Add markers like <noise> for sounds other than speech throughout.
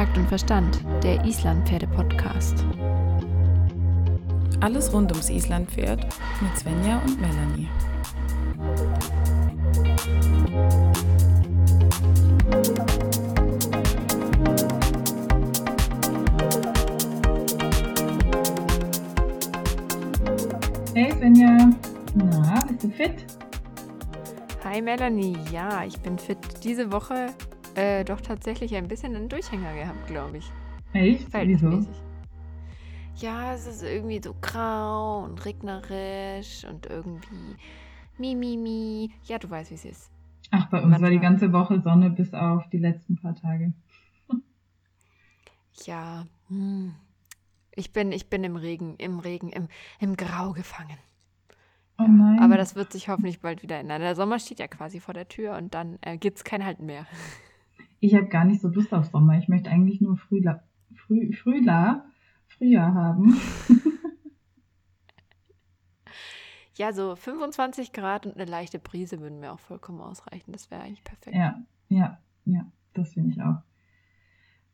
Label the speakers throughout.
Speaker 1: Takt und Verstand, der Islandpferde-Podcast.
Speaker 2: Alles rund ums Islandpferd mit Svenja und Melanie.
Speaker 3: Hey Svenja, na, bist du fit?
Speaker 1: Hi Melanie, ja, ich bin fit. Diese Woche äh, doch tatsächlich ein bisschen einen Durchhänger gehabt, glaube ich.
Speaker 3: Echt? Wieso?
Speaker 1: Ja, es ist irgendwie so grau und regnerisch und irgendwie mi, mi, mi. Ja, du weißt, wie es ist.
Speaker 3: Ach, bei uns Manchmal. war die ganze Woche Sonne bis auf die letzten paar Tage. <laughs>
Speaker 1: ja, hm. ich bin, ich bin im Regen, im Regen, im, im Grau gefangen.
Speaker 3: Oh nein.
Speaker 1: Aber das wird sich hoffentlich bald wieder ändern. Der Sommer steht ja quasi vor der Tür und dann äh, gibt es kein Halten mehr. <laughs>
Speaker 3: Ich habe gar nicht so Lust auf Sommer. Ich möchte eigentlich nur Frühla Früh Frühla Frühjahr haben. <laughs>
Speaker 1: ja, so 25 Grad und eine leichte Brise würden mir auch vollkommen ausreichen. Das wäre eigentlich perfekt.
Speaker 3: Ja, ja, ja, das finde ich auch.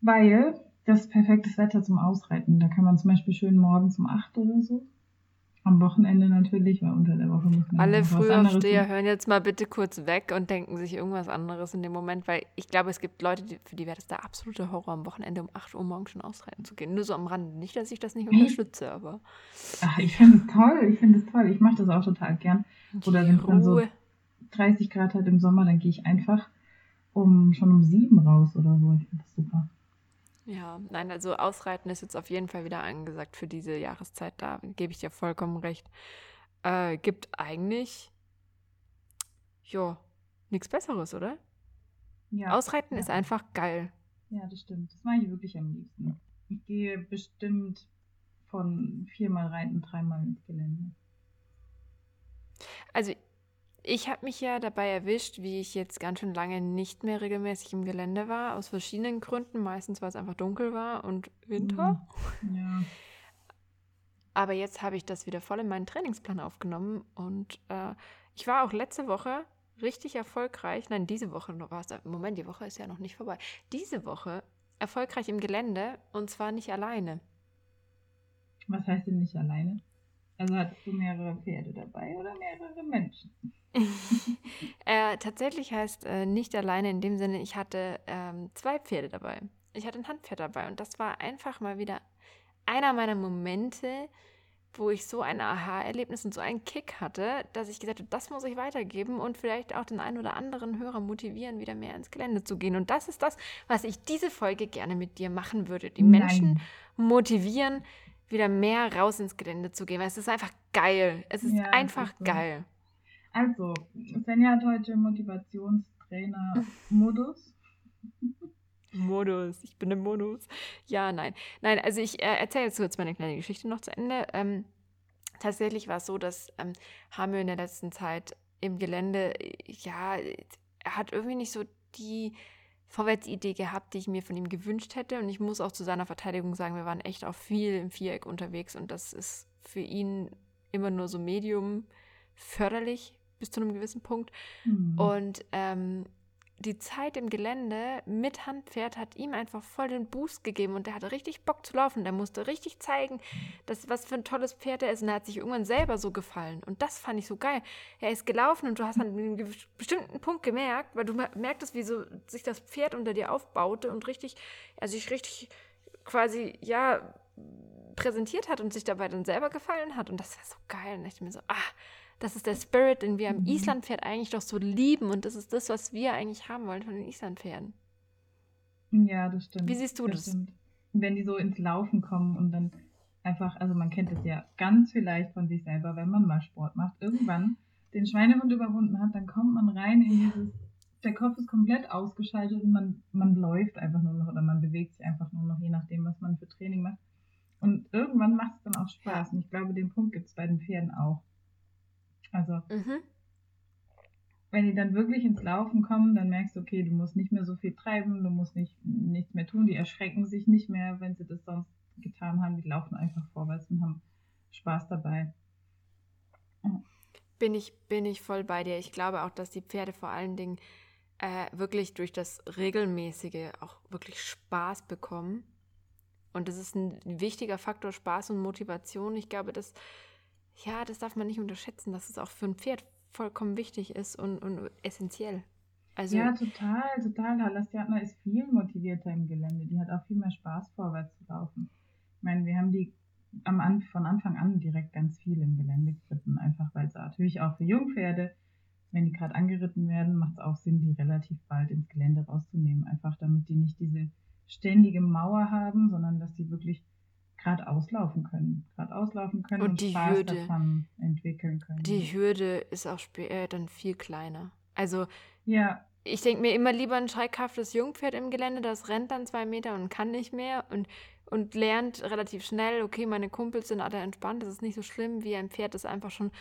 Speaker 3: Weil das ist perfektes Wetter zum Ausreiten. Da kann man zum Beispiel schön morgens um 8 oder so am Wochenende natürlich, weil unter der Woche muss man
Speaker 1: Alle Frühaufsteher hören jetzt mal bitte kurz weg und denken sich irgendwas anderes in dem Moment, weil ich glaube, es gibt Leute, die, für die wäre das der absolute Horror, am Wochenende um 8 Uhr morgens schon ausreiten zu gehen. Nur so am Rand. Nicht, dass ich das nicht unterstütze, aber.
Speaker 3: Ach, ich finde es toll. Ich finde es toll. Ich mache das auch total gern. Oder wenn es dann so 30 Grad hat im Sommer, dann gehe ich einfach um schon um sieben raus oder so. Ich finde das super.
Speaker 1: Ja, nein, also Ausreiten ist jetzt auf jeden Fall wieder angesagt für diese Jahreszeit. Da gebe ich dir vollkommen recht. Äh, gibt eigentlich, ja, nichts Besseres, oder? Ja. Ausreiten ja. ist einfach geil.
Speaker 3: Ja, das stimmt. Das mache ich wirklich am liebsten. Ich gehe bestimmt von viermal reiten, dreimal ins Gelände.
Speaker 1: Also ich habe mich ja dabei erwischt, wie ich jetzt ganz schön lange nicht mehr regelmäßig im Gelände war, aus verschiedenen Gründen. Meistens, weil es einfach dunkel war und Winter.
Speaker 3: Mhm. Ja. <laughs>
Speaker 1: Aber jetzt habe ich das wieder voll in meinen Trainingsplan aufgenommen und äh, ich war auch letzte Woche richtig erfolgreich. Nein, diese Woche war es. Moment, die Woche ist ja noch nicht vorbei. Diese Woche erfolgreich im Gelände und zwar nicht alleine.
Speaker 3: Was heißt denn nicht alleine? Also hattest du mehrere Pferde dabei oder mehrere Menschen? <laughs>
Speaker 1: äh, tatsächlich heißt äh, nicht alleine in dem Sinne, ich hatte ähm, zwei Pferde dabei. Ich hatte ein Handpferd dabei und das war einfach mal wieder einer meiner Momente, wo ich so ein Aha-Erlebnis und so einen Kick hatte, dass ich gesagt habe, das muss ich weitergeben und vielleicht auch den einen oder anderen Hörer motivieren, wieder mehr ins Gelände zu gehen. Und das ist das, was ich diese Folge gerne mit dir machen würde. Die Nein. Menschen motivieren, wieder mehr raus ins Gelände zu gehen, weil es ist einfach geil. Es ist ja, einfach ist so. geil.
Speaker 3: Also, Svenja hat heute Motivationstrainer-Modus. <laughs>
Speaker 1: Modus, ich bin im Modus. Ja, nein. Nein, also ich äh, erzähle jetzt kurz meine kleine Geschichte noch zu Ende. Ähm, tatsächlich war es so, dass ähm, Hamö in der letzten Zeit im Gelände, ja, er hat irgendwie nicht so die Vorwärtsidee gehabt, die ich mir von ihm gewünscht hätte. Und ich muss auch zu seiner Verteidigung sagen, wir waren echt auch viel im Viereck unterwegs und das ist für ihn immer nur so medium förderlich bis zu einem gewissen Punkt. Mhm. Und ähm, die Zeit im Gelände mit Handpferd hat ihm einfach voll den Boost gegeben und der hatte richtig Bock zu laufen. Der musste richtig zeigen, dass, was für ein tolles Pferd er ist. Und er hat sich irgendwann selber so gefallen. Und das fand ich so geil. Er ist gelaufen und du hast an einem bestimmten Punkt gemerkt, weil du merktest, wie so sich das Pferd unter dir aufbaute und richtig, er sich richtig quasi, ja, präsentiert hat und sich dabei dann selber gefallen hat. Und das war so geil. Und ich mir so, ah, das ist der Spirit, den wir am. Islandpferd eigentlich doch so lieben und das ist das, was wir eigentlich haben wollen von den Islandpferden.
Speaker 3: Ja, das stimmt.
Speaker 1: Wie siehst du das? das?
Speaker 3: Wenn die so ins Laufen kommen und dann einfach, also man kennt das ja ganz vielleicht von sich selber, wenn man mal Sport macht, irgendwann den Schweinehund überwunden hat, dann kommt man rein in dieses, der Kopf ist komplett ausgeschaltet und man, man läuft einfach nur noch oder man bewegt sich einfach nur noch, je nachdem, was man für Training macht. Und irgendwann macht es dann auch Spaß. Und ich glaube, den Punkt gibt es bei den Pferden auch. Also, mhm. wenn die dann wirklich ins Laufen kommen, dann merkst du, okay, du musst nicht mehr so viel treiben, du musst nicht, nichts mehr tun, die erschrecken sich nicht mehr, wenn sie das sonst getan haben, die laufen einfach vorwärts und haben Spaß dabei.
Speaker 1: Bin ich, bin ich voll bei dir. Ich glaube auch, dass die Pferde vor allen Dingen äh, wirklich durch das regelmäßige auch wirklich Spaß bekommen. Und das ist ein wichtiger Faktor, Spaß und Motivation. Ich glaube, das, ja, das darf man nicht unterschätzen, dass es auch für ein Pferd vollkommen wichtig ist und, und essentiell.
Speaker 3: Also, ja, total, total. Halastiatna ist viel motivierter im Gelände. Die hat auch viel mehr Spaß, vorwärts zu laufen. Ich meine, wir haben die am, von Anfang an direkt ganz viel im Gelände geritten, einfach weil es natürlich auch für Jungpferde wenn die gerade angeritten werden, macht es auch Sinn, die relativ bald ins Gelände rauszunehmen. Einfach damit die nicht diese ständige Mauer haben, sondern dass die wirklich gerade auslaufen können. Gerade auslaufen können und, und die Spaß Hürde, davon entwickeln können.
Speaker 1: Die Hürde ist auch äh, dann viel kleiner. Also ja. ich denke mir immer lieber ein schreckhaftes Jungpferd im Gelände, das rennt dann zwei Meter und kann nicht mehr und, und lernt relativ schnell, okay, meine Kumpels sind alle entspannt, das ist nicht so schlimm wie ein Pferd, das einfach schon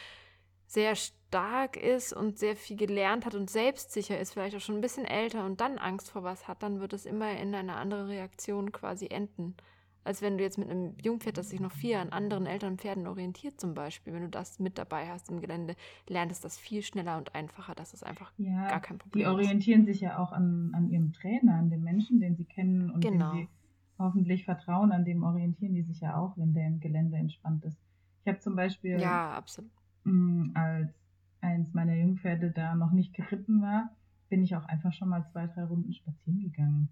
Speaker 1: sehr stark ist und sehr viel gelernt hat und selbstsicher ist, vielleicht auch schon ein bisschen älter und dann Angst vor was hat, dann wird es immer in eine andere Reaktion quasi enden. Als wenn du jetzt mit einem Jungpferd, das sich noch viel an anderen älteren Pferden orientiert, zum Beispiel, wenn du das mit dabei hast im Gelände, lernt es das viel schneller und einfacher. Das ist einfach ja, gar kein Problem.
Speaker 3: Die orientieren ist. sich ja auch an, an ihrem Trainer, an dem Menschen, den sie kennen und genau. dem sie hoffentlich vertrauen, an dem orientieren die sich ja auch, wenn der im Gelände entspannt ist. Ich habe zum Beispiel
Speaker 1: ja, absolut.
Speaker 3: Mm, als eins meiner Jungpferde da noch nicht geritten war, bin ich auch einfach schon mal zwei, drei Runden spazieren gegangen.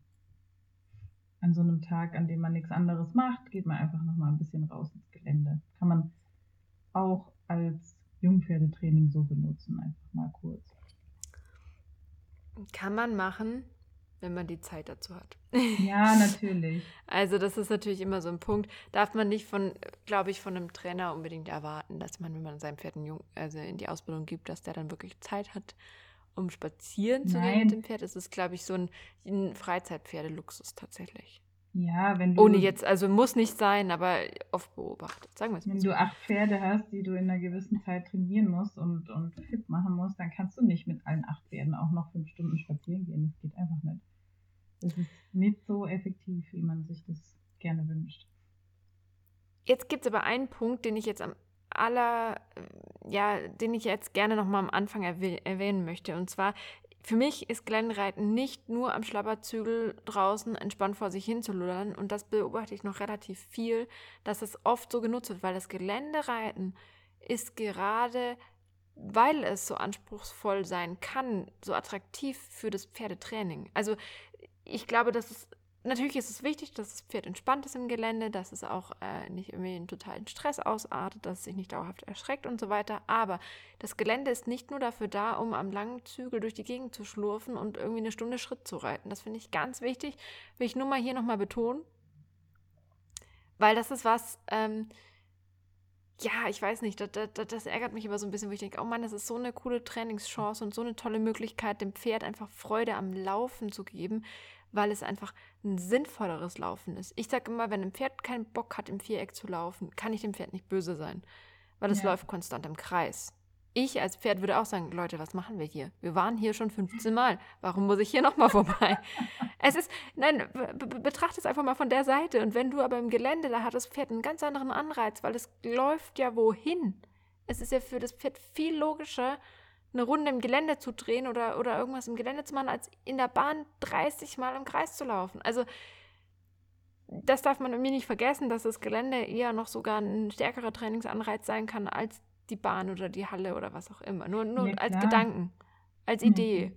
Speaker 3: An so einem Tag, an dem man nichts anderes macht, geht man einfach noch mal ein bisschen raus ins Gelände. Kann man auch als Jungpferdetraining so benutzen, einfach mal kurz.
Speaker 1: Kann man machen wenn man die Zeit dazu hat. <laughs>
Speaker 3: Ja, natürlich.
Speaker 1: also das ist natürlich immer so ein Punkt. Darf man nicht von, glaube ich, von einem Trainer unbedingt erwarten, dass man, wenn man seinem Pferd Jung, also in die Ausbildung gibt, dass der dann wirklich Zeit hat, um spazieren zu gehen mit dem Pferd. Es ist, glaube ich, so ein, ein Freizeitpferdeluxus tatsächlich.
Speaker 3: Ja, wenn du.
Speaker 1: Ohne jetzt, also muss nicht sein, aber oft beobachtet, sagen wir es
Speaker 3: mal. Wenn du acht Pferde hast, die du in einer gewissen Zeit trainieren musst und, und fit machen musst, dann kannst du nicht mit allen acht Pferden auch noch fünf Stunden spazieren gehen. Das geht einfach nicht. Das ist nicht so effektiv, wie man sich das gerne wünscht.
Speaker 1: Jetzt gibt es aber einen Punkt, den ich jetzt am aller, ja, den ich jetzt gerne nochmal am Anfang erwähnen möchte. Und zwar, für mich ist Geländereiten nicht nur am Schlapperzügel draußen entspannt vor sich hin zu lullern. Und das beobachte ich noch relativ viel, dass es oft so genutzt wird, weil das Geländereiten ist gerade, weil es so anspruchsvoll sein kann, so attraktiv für das Pferdetraining. Also ich glaube, dass es natürlich ist es wichtig, dass das Pferd entspannt ist im Gelände, dass es auch äh, nicht irgendwie in totalen Stress ausartet, dass es sich nicht dauerhaft erschreckt und so weiter. Aber das Gelände ist nicht nur dafür da, um am langen Zügel durch die Gegend zu schlurfen und irgendwie eine Stunde Schritt zu reiten. Das finde ich ganz wichtig. Will ich nur mal hier nochmal betonen. Weil das ist was, ähm, ja, ich weiß nicht, das, das, das, ärgert mich immer so ein bisschen, wo ich denke, oh Mann, das ist so eine coole Trainingschance und so eine tolle Möglichkeit, dem Pferd einfach Freude am Laufen zu geben, weil es einfach ein sinnvolleres Laufen ist. Ich sage immer, wenn ein Pferd keinen Bock hat, im Viereck zu laufen, kann ich dem Pferd nicht böse sein, weil es ja. läuft konstant im Kreis. Ich als Pferd würde auch sagen, Leute, was machen wir hier? Wir waren hier schon 15 Mal. Warum muss ich hier nochmal vorbei? <laughs> es ist, nein, betrachte es einfach mal von der Seite. Und wenn du aber im Gelände, da hat das Pferd einen ganz anderen Anreiz, weil es läuft ja wohin. Es ist ja für das Pferd viel logischer, eine Runde im Gelände zu drehen oder, oder irgendwas im Gelände zu machen, als in der Bahn 30 Mal im Kreis zu laufen. Also das darf man irgendwie nicht vergessen, dass das Gelände eher noch sogar ein stärkerer Trainingsanreiz sein kann als die Bahn oder die Halle oder was auch immer. Nur, nur ja, als Gedanken, als Idee.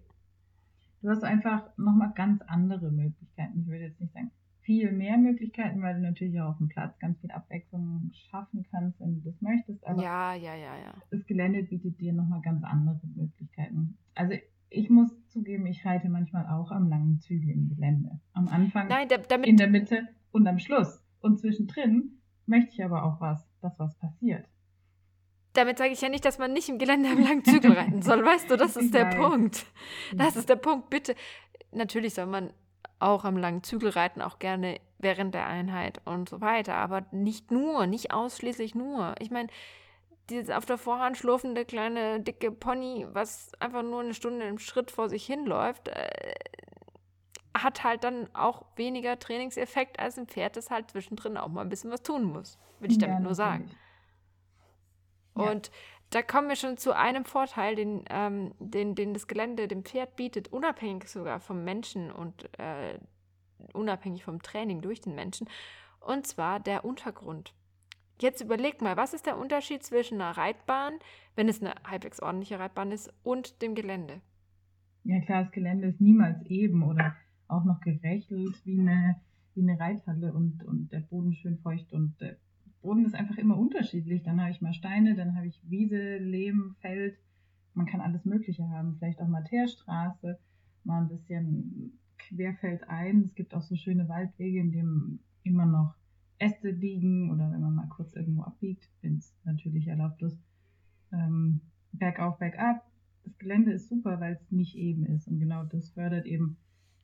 Speaker 3: Du hast einfach nochmal ganz andere Möglichkeiten. Ich würde jetzt nicht sagen, viel mehr Möglichkeiten, weil du natürlich auch auf dem Platz ganz viel Abwechslung schaffen kannst, wenn du das möchtest.
Speaker 1: Aber ja, ja, ja, ja.
Speaker 3: Das Gelände bietet dir nochmal ganz andere Möglichkeiten. Also ich muss zugeben, ich reite manchmal auch am langen Zügel im Gelände. Am Anfang,
Speaker 1: Nein, da, damit,
Speaker 3: in der Mitte und am Schluss. Und zwischendrin möchte ich aber auch was, dass was passiert.
Speaker 1: Damit sage ich ja nicht, dass man nicht im Gelände am langen Zügel reiten soll. Weißt du, das <laughs> ist der Punkt. Das ist der Punkt. Bitte. Natürlich soll man auch am langen Zügel reiten, auch gerne während der Einheit und so weiter. Aber nicht nur, nicht ausschließlich nur. Ich meine, dieses auf der Vorhand schlurfende kleine dicke Pony, was einfach nur eine Stunde im Schritt vor sich hinläuft, äh, hat halt dann auch weniger Trainingseffekt als ein Pferd, das halt zwischendrin auch mal ein bisschen was tun muss. Will ich damit ja, nur sagen.
Speaker 3: Ja.
Speaker 1: Und da kommen wir schon zu einem Vorteil, den, ähm, den, den das Gelände dem Pferd bietet, unabhängig sogar vom Menschen und äh, unabhängig vom Training durch den Menschen. Und zwar der Untergrund. Jetzt überleg mal, was ist der Unterschied zwischen einer Reitbahn, wenn es eine halbwegs ordentliche Reitbahn ist, und dem Gelände?
Speaker 3: Ja klar, das Gelände ist niemals eben oder auch noch gerechtelt wie eine, wie eine Reithalle und, und der Boden schön feucht und der Boden ist einfach immer unterschiedlich. Dann habe ich mal Steine, dann habe ich Wiese, Lehm, Feld. Man kann alles Mögliche haben. Vielleicht auch mal Teerstraße, mal ein bisschen querfeldein. Es gibt auch so schöne Waldwege, in denen immer noch Äste liegen oder wenn man mal kurz irgendwo abbiegt, wenn es natürlich erlaubt ist. Ähm, bergauf, bergab. Das Gelände ist super, weil es nicht eben ist. Und genau das fördert eben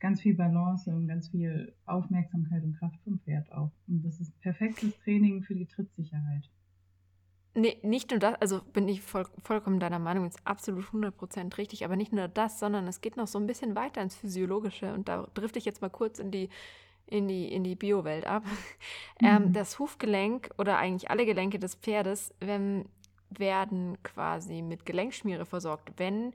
Speaker 3: ganz viel Balance und ganz viel Aufmerksamkeit und Kraft vom Pferd auch. Und das ist perfektes Training für die Trittsicherheit.
Speaker 1: Nee, nicht nur das, also bin ich voll, vollkommen deiner Meinung, ist absolut 100% richtig, aber nicht nur das, sondern es geht noch so ein bisschen weiter ins Physiologische und da drifte ich jetzt mal kurz in die, in die, in die Bio-Welt ab. Ähm,
Speaker 3: Mhm.
Speaker 1: das Hufgelenk oder eigentlich alle Gelenke des Pferdes ähm, werden quasi mit Gelenkschmiere versorgt, wenn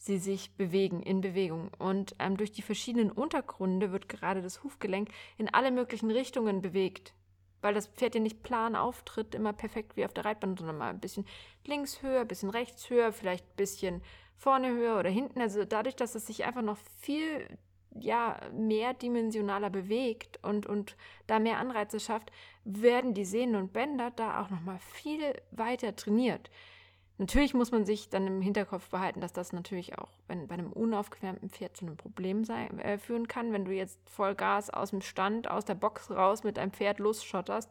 Speaker 1: sie sich bewegen, in Bewegung. Und ähm, durch die verschiedenen Untergründe wird gerade das Hufgelenk in alle möglichen Richtungen bewegt. Weil das Pferd ja nicht plan auftritt, immer perfekt wie auf der Reitbahn, sondern mal ein bisschen links höher, ein bisschen rechts höher, vielleicht ein bisschen vorne höher oder hinten. Also dadurch, dass es sich einfach noch viel ja, mehrdimensionaler bewegt und, und da mehr Anreize schafft, werden die Sehnen und Bänder da auch nochmal viel weiter trainiert. Natürlich muss man sich dann im Hinterkopf behalten, dass das natürlich auch wenn, bei einem unaufgewärmten Pferd zu einem Problem sein, äh, führen kann, wenn du jetzt Vollgas aus dem Stand, aus der Box raus mit einem Pferd losschotterst.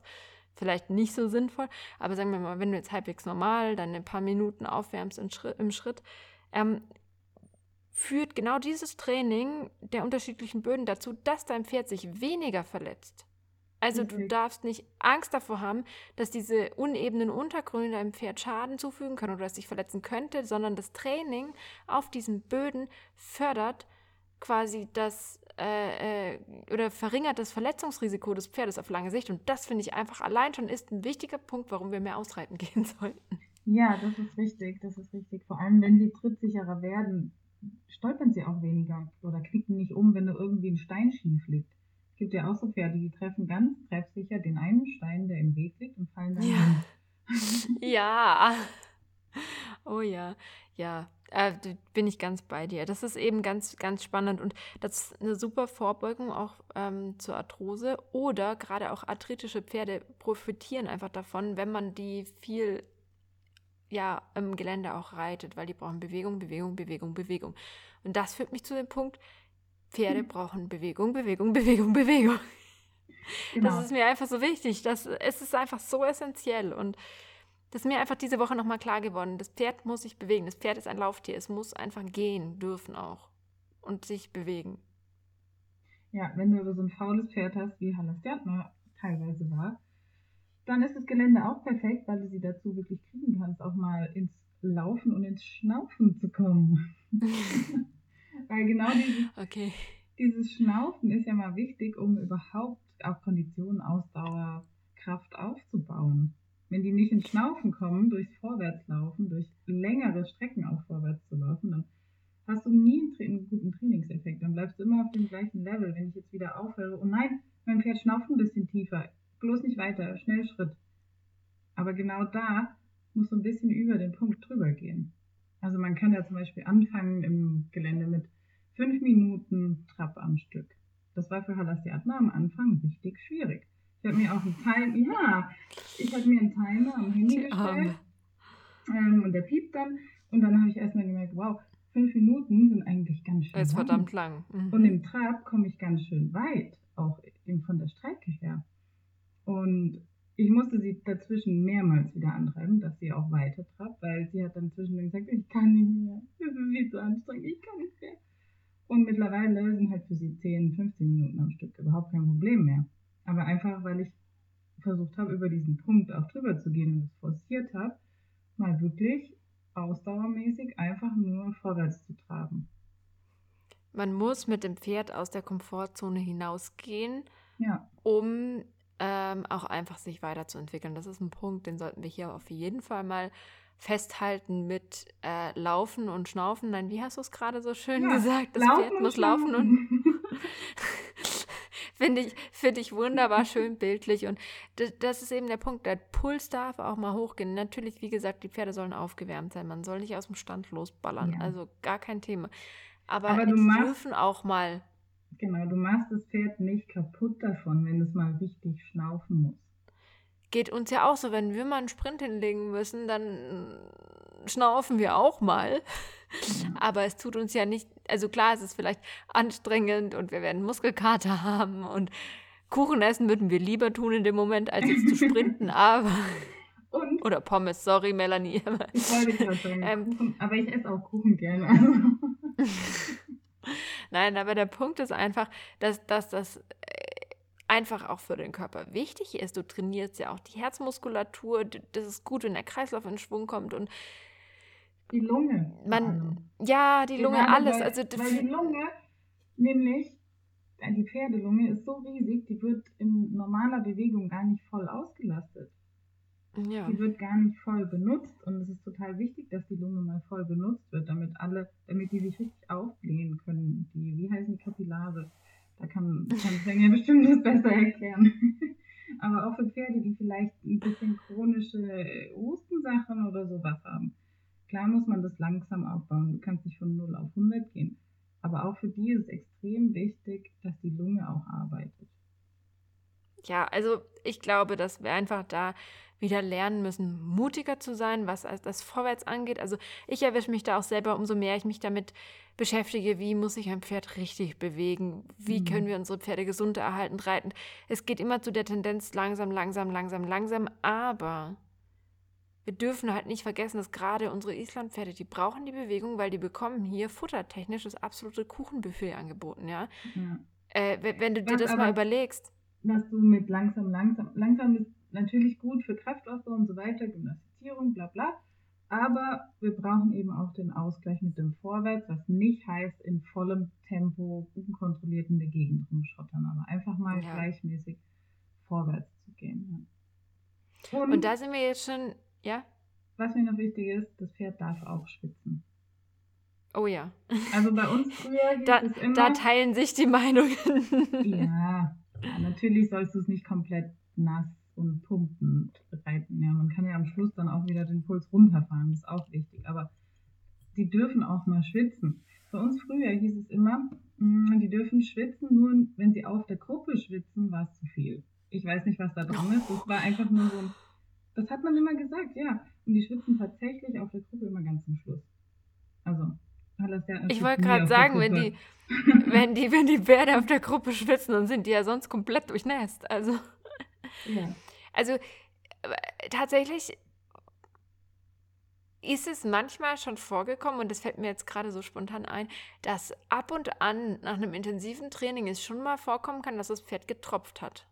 Speaker 1: Vielleicht nicht so sinnvoll, aber sagen wir mal, wenn du jetzt halbwegs normal dann ein paar Minuten aufwärmst im Schritt, im Schritt ähm, führt genau dieses Training der unterschiedlichen Böden dazu, dass dein Pferd sich weniger verletzt. Also du
Speaker 3: Richtig.
Speaker 1: darfst nicht Angst davor haben, dass diese unebenen Untergründe deinem Pferd Schaden zufügen können oder es sich verletzen könnte, sondern das Training auf diesen Böden fördert quasi das äh, äh, oder verringert das Verletzungsrisiko des Pferdes auf lange Sicht. Und das finde ich einfach allein schon ist ein wichtiger Punkt, warum wir mehr ausreiten <laughs> gehen sollten.
Speaker 3: Ja, das ist richtig, das ist richtig. Vor allem, wenn sie trittsicherer werden, stolpern sie auch weniger oder knicken nicht um, wenn da irgendwie ein Stein schief liegt. Es gibt ja auch so Pferde, die treffen ganz treffsicher den einen Stein, der im Weg liegt und fallen dann
Speaker 1: Ja. <laughs> <laughs> Ja. Oh ja, ja. Äh, bin ich ganz bei dir. Das ist eben ganz, ganz spannend und das ist eine super Vorbeugung auch ähm, zur Arthrose oder gerade auch arthritische Pferde profitieren einfach davon, wenn man die viel ja, im Gelände auch reitet, weil die brauchen Bewegung, Bewegung, Bewegung, Bewegung. Und das führt mich zu dem Punkt, Pferde brauchen Bewegung, Bewegung, Bewegung, <laughs> Bewegung.
Speaker 3: Genau.
Speaker 1: Das ist mir einfach so wichtig. Das, es ist einfach so essentiell. Und das ist mir einfach diese Woche nochmal klar geworden. Das Pferd muss sich bewegen. Das Pferd ist ein Lauftier. Es muss einfach gehen dürfen auch. Und sich bewegen.
Speaker 3: Ja, wenn du aber so ein faules Pferd hast, wie Hallerstjärtner teilweise war, dann ist das Gelände auch perfekt, weil du sie dazu wirklich kriegen kannst, auch mal ins Laufen und ins Schnaufen zu kommen. <laughs> <laughs> weil genau dieses,
Speaker 1: Okay.
Speaker 3: dieses Schnaufen ist ja mal wichtig, um überhaupt auch Konditionen, Ausdauer, Kraft aufzubauen. Wenn die nicht ins Schnaufen kommen, durchs Vorwärtslaufen, durch längere Strecken auch vorwärts zu laufen, dann hast du nie einen, einen guten Trainingseffekt. Dann bleibst du immer auf dem gleichen Level. Wenn ich jetzt wieder aufhöre, oh nein, mein Pferd schnauft ein bisschen tiefer, bloß nicht weiter, schnell Schritt. Aber genau da musst du ein bisschen über den Punkt drüber gehen. Also man kann ja zum Beispiel anfangen im Gelände mit fünf Minuten Trab am Stück. Das war für Halastiatna am Anfang richtig schwierig. Ich habe mir auch einen Timer, ja, ich habe mir einen Timer am Handy
Speaker 1: Die
Speaker 3: gestellt ähm, und der piept dann und dann habe ich erstmal gemerkt, wow, fünf Minuten sind eigentlich ganz schön
Speaker 1: ist
Speaker 3: lang.
Speaker 1: verdammt lang. Mhm.
Speaker 3: Und im Trab komme ich ganz schön weit, auch eben von der Strecke her. Und ich musste sie dazwischen mehrmals wieder antreiben, dass sie auch weiter trabt, weil sie hat dann zwischendurch gesagt, ich kann nicht mehr, das ist viel zu anstrengend, ich kann nicht mehr. Und mittlerweile sind halt für sie 10, 15 Minuten am Stück überhaupt kein Problem mehr. Aber einfach, weil ich versucht habe, über diesen Punkt auch drüber zu gehen und es forciert habe, mal wirklich ausdauermäßig einfach nur vorwärts zu traben.
Speaker 1: Man muss mit dem Pferd aus der Komfortzone hinausgehen,
Speaker 3: Ja,
Speaker 1: um ähm, auch einfach sich weiterzuentwickeln. Das ist ein Punkt, den sollten wir hier auf jeden Fall mal festhalten mit äh, Laufen und Schnaufen. Nein, wie hast du es gerade so schön ja, gesagt? Das Pferd muss laufen und <laughs> finde ich, find ich wunderbar schön bildlich. Und das, das, ist eben der Punkt. Der Puls darf auch mal hochgehen. Natürlich, wie gesagt, die Pferde sollen aufgewärmt sein. Man soll nicht aus dem Stand losballern. Ja. Also gar kein Thema. Aber, Aber die dürfen auch mal.
Speaker 3: Genau, du machst das Pferd nicht kaputt davon, wenn es mal richtig schnaufen muss
Speaker 1: geht uns ja auch so, wenn wir mal einen Sprint hinlegen müssen, dann schnaufen wir auch mal. Aber es tut uns ja nicht, also klar, es ist vielleicht anstrengend und wir werden Muskelkater <laughs> haben und Kuchen essen würden wir lieber tun in dem Moment, als jetzt zu sprinten, <laughs> aber. Und? Oder Pommes, sorry, Melanie.
Speaker 3: ich wollte gerade sagen, <laughs> ähm, aber ich esse auch Kuchen gerne.
Speaker 1: Nein, aber der Punkt ist einfach, dass, dass das einfach auch für den Körper wichtig ist. Du trainierst ja auch die Herzmuskulatur, das ist gut, wenn der Kreislauf in Schwung kommt und
Speaker 3: die Lunge.
Speaker 1: Man, ja, die Lunge, Gerade alles.
Speaker 3: Weil,
Speaker 1: also,
Speaker 3: weil die Lunge, nämlich, äh, die Pferdelunge ist so riesig, die wird in normaler Bewegung gar nicht voll ausgelastet. Ja. Die wird gar nicht voll benutzt und es ist total wichtig, dass die Lunge mal voll benutzt wird, damit alle, damit die sich richtig aufblähen können. Die, wie heißen die Kapillare? Da kann, kann Svenja <laughs> bestimmt das besser erklären. <laughs> Aber auch für Pferde, die vielleicht ein bisschen chronische Hustensachen oder sowas haben. Klar muss man das langsam aufbauen. Du kannst nicht von 0 auf 100 gehen. Aber auch für die ist es extrem wichtig, dass die Lunge auch arbeitet.
Speaker 1: Ja, also ich glaube, dass wir einfach da wieder lernen müssen, mutiger zu sein, was das Vorwärts angeht. Also ich erwische mich da auch selber, umso mehr ich mich damit beschäftige, wie muss sich ein Pferd richtig bewegen, wie mhm. können wir unsere Pferde gesund erhalten, reiten. Es geht immer zu der Tendenz langsam, langsam, langsam, langsam, aber wir dürfen halt nicht vergessen, dass gerade unsere Islandpferde, die brauchen die Bewegung, weil die bekommen hier futtertechnisch das absolute Kuchenbuffet angeboten, ja. ja. Äh, wenn du dir das mal überlegst.
Speaker 3: Was du mit langsam, langsam, langsam ist natürlich gut für Kraftaufbau und so weiter, Gymnastizierung, bla bla. Aber wir brauchen eben auch den Ausgleich mit dem Vorwärts, was nicht heißt, in vollem Tempo unkontrolliert in der Gegend rumschottern, aber einfach mal ja. gleichmäßig vorwärts zu gehen.
Speaker 1: Ja. Und, und da sind wir jetzt schon, ja?
Speaker 3: Was mir noch wichtig ist, das Pferd darf auch schwitzen.
Speaker 1: Oh ja.
Speaker 3: Also bei uns früher <laughs> hieß
Speaker 1: da,
Speaker 3: es immer.
Speaker 1: Da teilen sich die Meinungen.
Speaker 3: ja, ja, natürlich sollst du es nicht komplett nass und pumpen reiten. Ja, man kann ja am Schluss dann auch wieder den Puls runterfahren, das ist auch wichtig. Aber die dürfen auch mal schwitzen. Bei uns früher hieß es immer, mm, die dürfen schwitzen, nur wenn sie auf der Gruppe schwitzen, war es zu viel. Ich weiß nicht, was da dran ist. Das war einfach nur so ein, das hat man immer gesagt, ja. Und die schwitzen tatsächlich auf der Gruppe immer ganz zum Schluss. Also,
Speaker 1: ich wollte gerade sagen, wenn die, wenn, die, wenn die Pferde auf der Gruppe schwitzen, dann sind die ja sonst komplett durchnässt. Also. Ja. Also tatsächlich ist es manchmal schon vorgekommen, und das fällt mir jetzt gerade so spontan ein, dass ab und an nach einem intensiven Training es schon mal vorkommen kann, dass das Pferd getropft hat.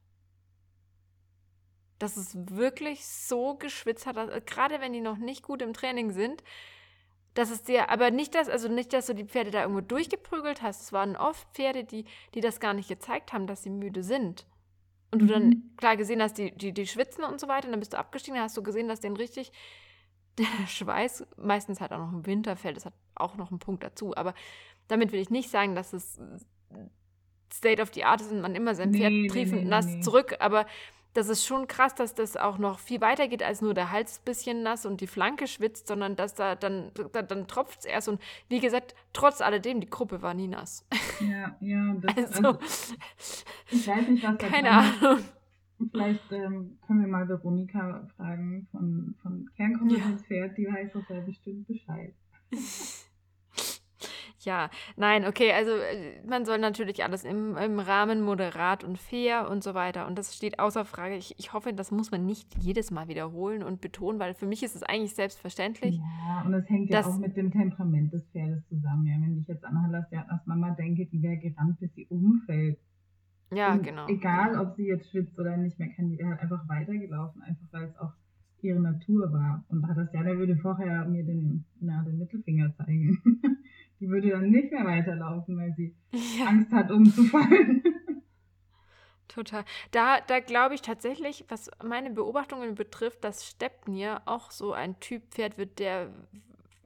Speaker 1: Dass es wirklich so geschwitzt hat, dass, gerade wenn die noch nicht gut im Training sind, dass es dir, aber nicht das, also nicht, dass du die Pferde da irgendwo durchgeprügelt hast. Es waren oft Pferde, die, die das gar nicht gezeigt haben, dass sie müde sind. Und mhm. du dann mhm. klar gesehen hast, die, die, die schwitzen und so weiter, und dann bist du abgestiegen, dann hast du gesehen, dass den richtig <laughs> der Schweiß, meistens hat auch noch im Winter fällt, das hat auch noch einen Punkt dazu, aber damit will ich nicht sagen, dass es State of the Art ist und man immer sein Pferd nee, triefend nee, nee, nass zurück, aber das ist schon krass, dass das auch noch viel weiter geht als nur der Hals ein bisschen nass und die Flanke schwitzt, sondern dass da dann, da, dann tropft es erst. Und wie gesagt, trotz alledem, die Gruppe war nie nass.
Speaker 3: Ja, ja. Das, <laughs> also, also, ich weiß nicht, was da
Speaker 1: Keine Ahnung.
Speaker 3: Vielleicht ähm, können wir mal Veronika fragen von, von Kernkompetenzpferd, ja. die weiß doch ja bestimmt Bescheid. <laughs>
Speaker 1: Ja, nein, okay, also äh, man soll natürlich alles im, im Rahmen moderat und fair und so weiter. Und das steht außer Frage. Ich, ich hoffe, das muss man nicht jedes Mal wiederholen und betonen, weil für mich ist es eigentlich selbstverständlich.
Speaker 3: Ja, und das hängt ja auch mit dem Temperament des Pferdes zusammen. Ja, wenn ich jetzt an Halastianas Mama denke, die wäre gerannt, bis sie umfällt.
Speaker 1: Ja, und genau.
Speaker 3: Egal, ob sie jetzt schwitzt oder nicht mehr, kann die halt einfach weitergelaufen, einfach weil es auch ihre Natur war. Und Halastiana würde vorher mir den, na, den Mittelfinger zeigen. <laughs> Die würde dann nicht mehr weiterlaufen, weil sie ja. Angst hat, umzufallen. <laughs>
Speaker 1: Total. Da, da glaube ich tatsächlich, was meine Beobachtungen betrifft, dass Stepnir auch so ein Typ Pferd wird, der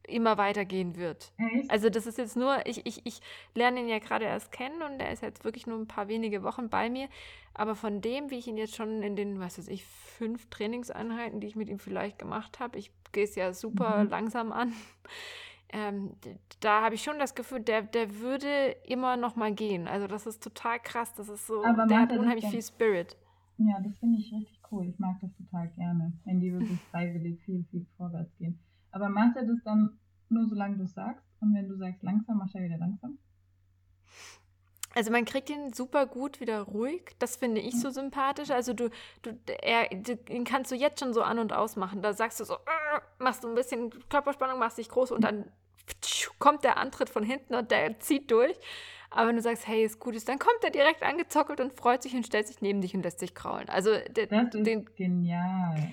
Speaker 1: immer weitergehen wird.
Speaker 3: Echt?
Speaker 1: Also das ist jetzt nur, ich, ich, ich lerne ihn ja gerade erst kennen und er ist jetzt wirklich nur ein paar wenige Wochen bei mir. Aber von dem, wie ich ihn jetzt schon in den, was weiß ich, fünf Trainingseinheiten, die ich mit ihm vielleicht gemacht habe, ich gehe es ja super
Speaker 3: Mhm.
Speaker 1: langsam an, ähm, da habe ich schon das Gefühl, der, der würde immer noch mal gehen. Also das ist total krass. Das ist so,
Speaker 3: Aber
Speaker 1: der hat unheimlich viel Spirit.
Speaker 3: Ja, das finde ich richtig cool. Ich mag das total gerne, wenn die wirklich <laughs> freiwillig viel, viel vorwärts gehen. Aber macht er das dann nur solange du sagst? Und wenn du sagst langsam, macht er wieder langsam?
Speaker 1: Also man kriegt ihn super gut wieder ruhig. Das finde ich so sympathisch. Also du, du, er, du, ihn kannst du jetzt schon so an und aus machen. Da sagst du so, äh, machst du ein bisschen Körperspannung, machst dich groß und dann kommt der Antritt von hinten und der zieht durch. Aber wenn du sagst, hey, ist gut ist, dann kommt er direkt angezockelt und freut sich und stellt sich neben dich und lässt sich kraulen. Also der,
Speaker 3: Das ist
Speaker 1: den,
Speaker 3: genial.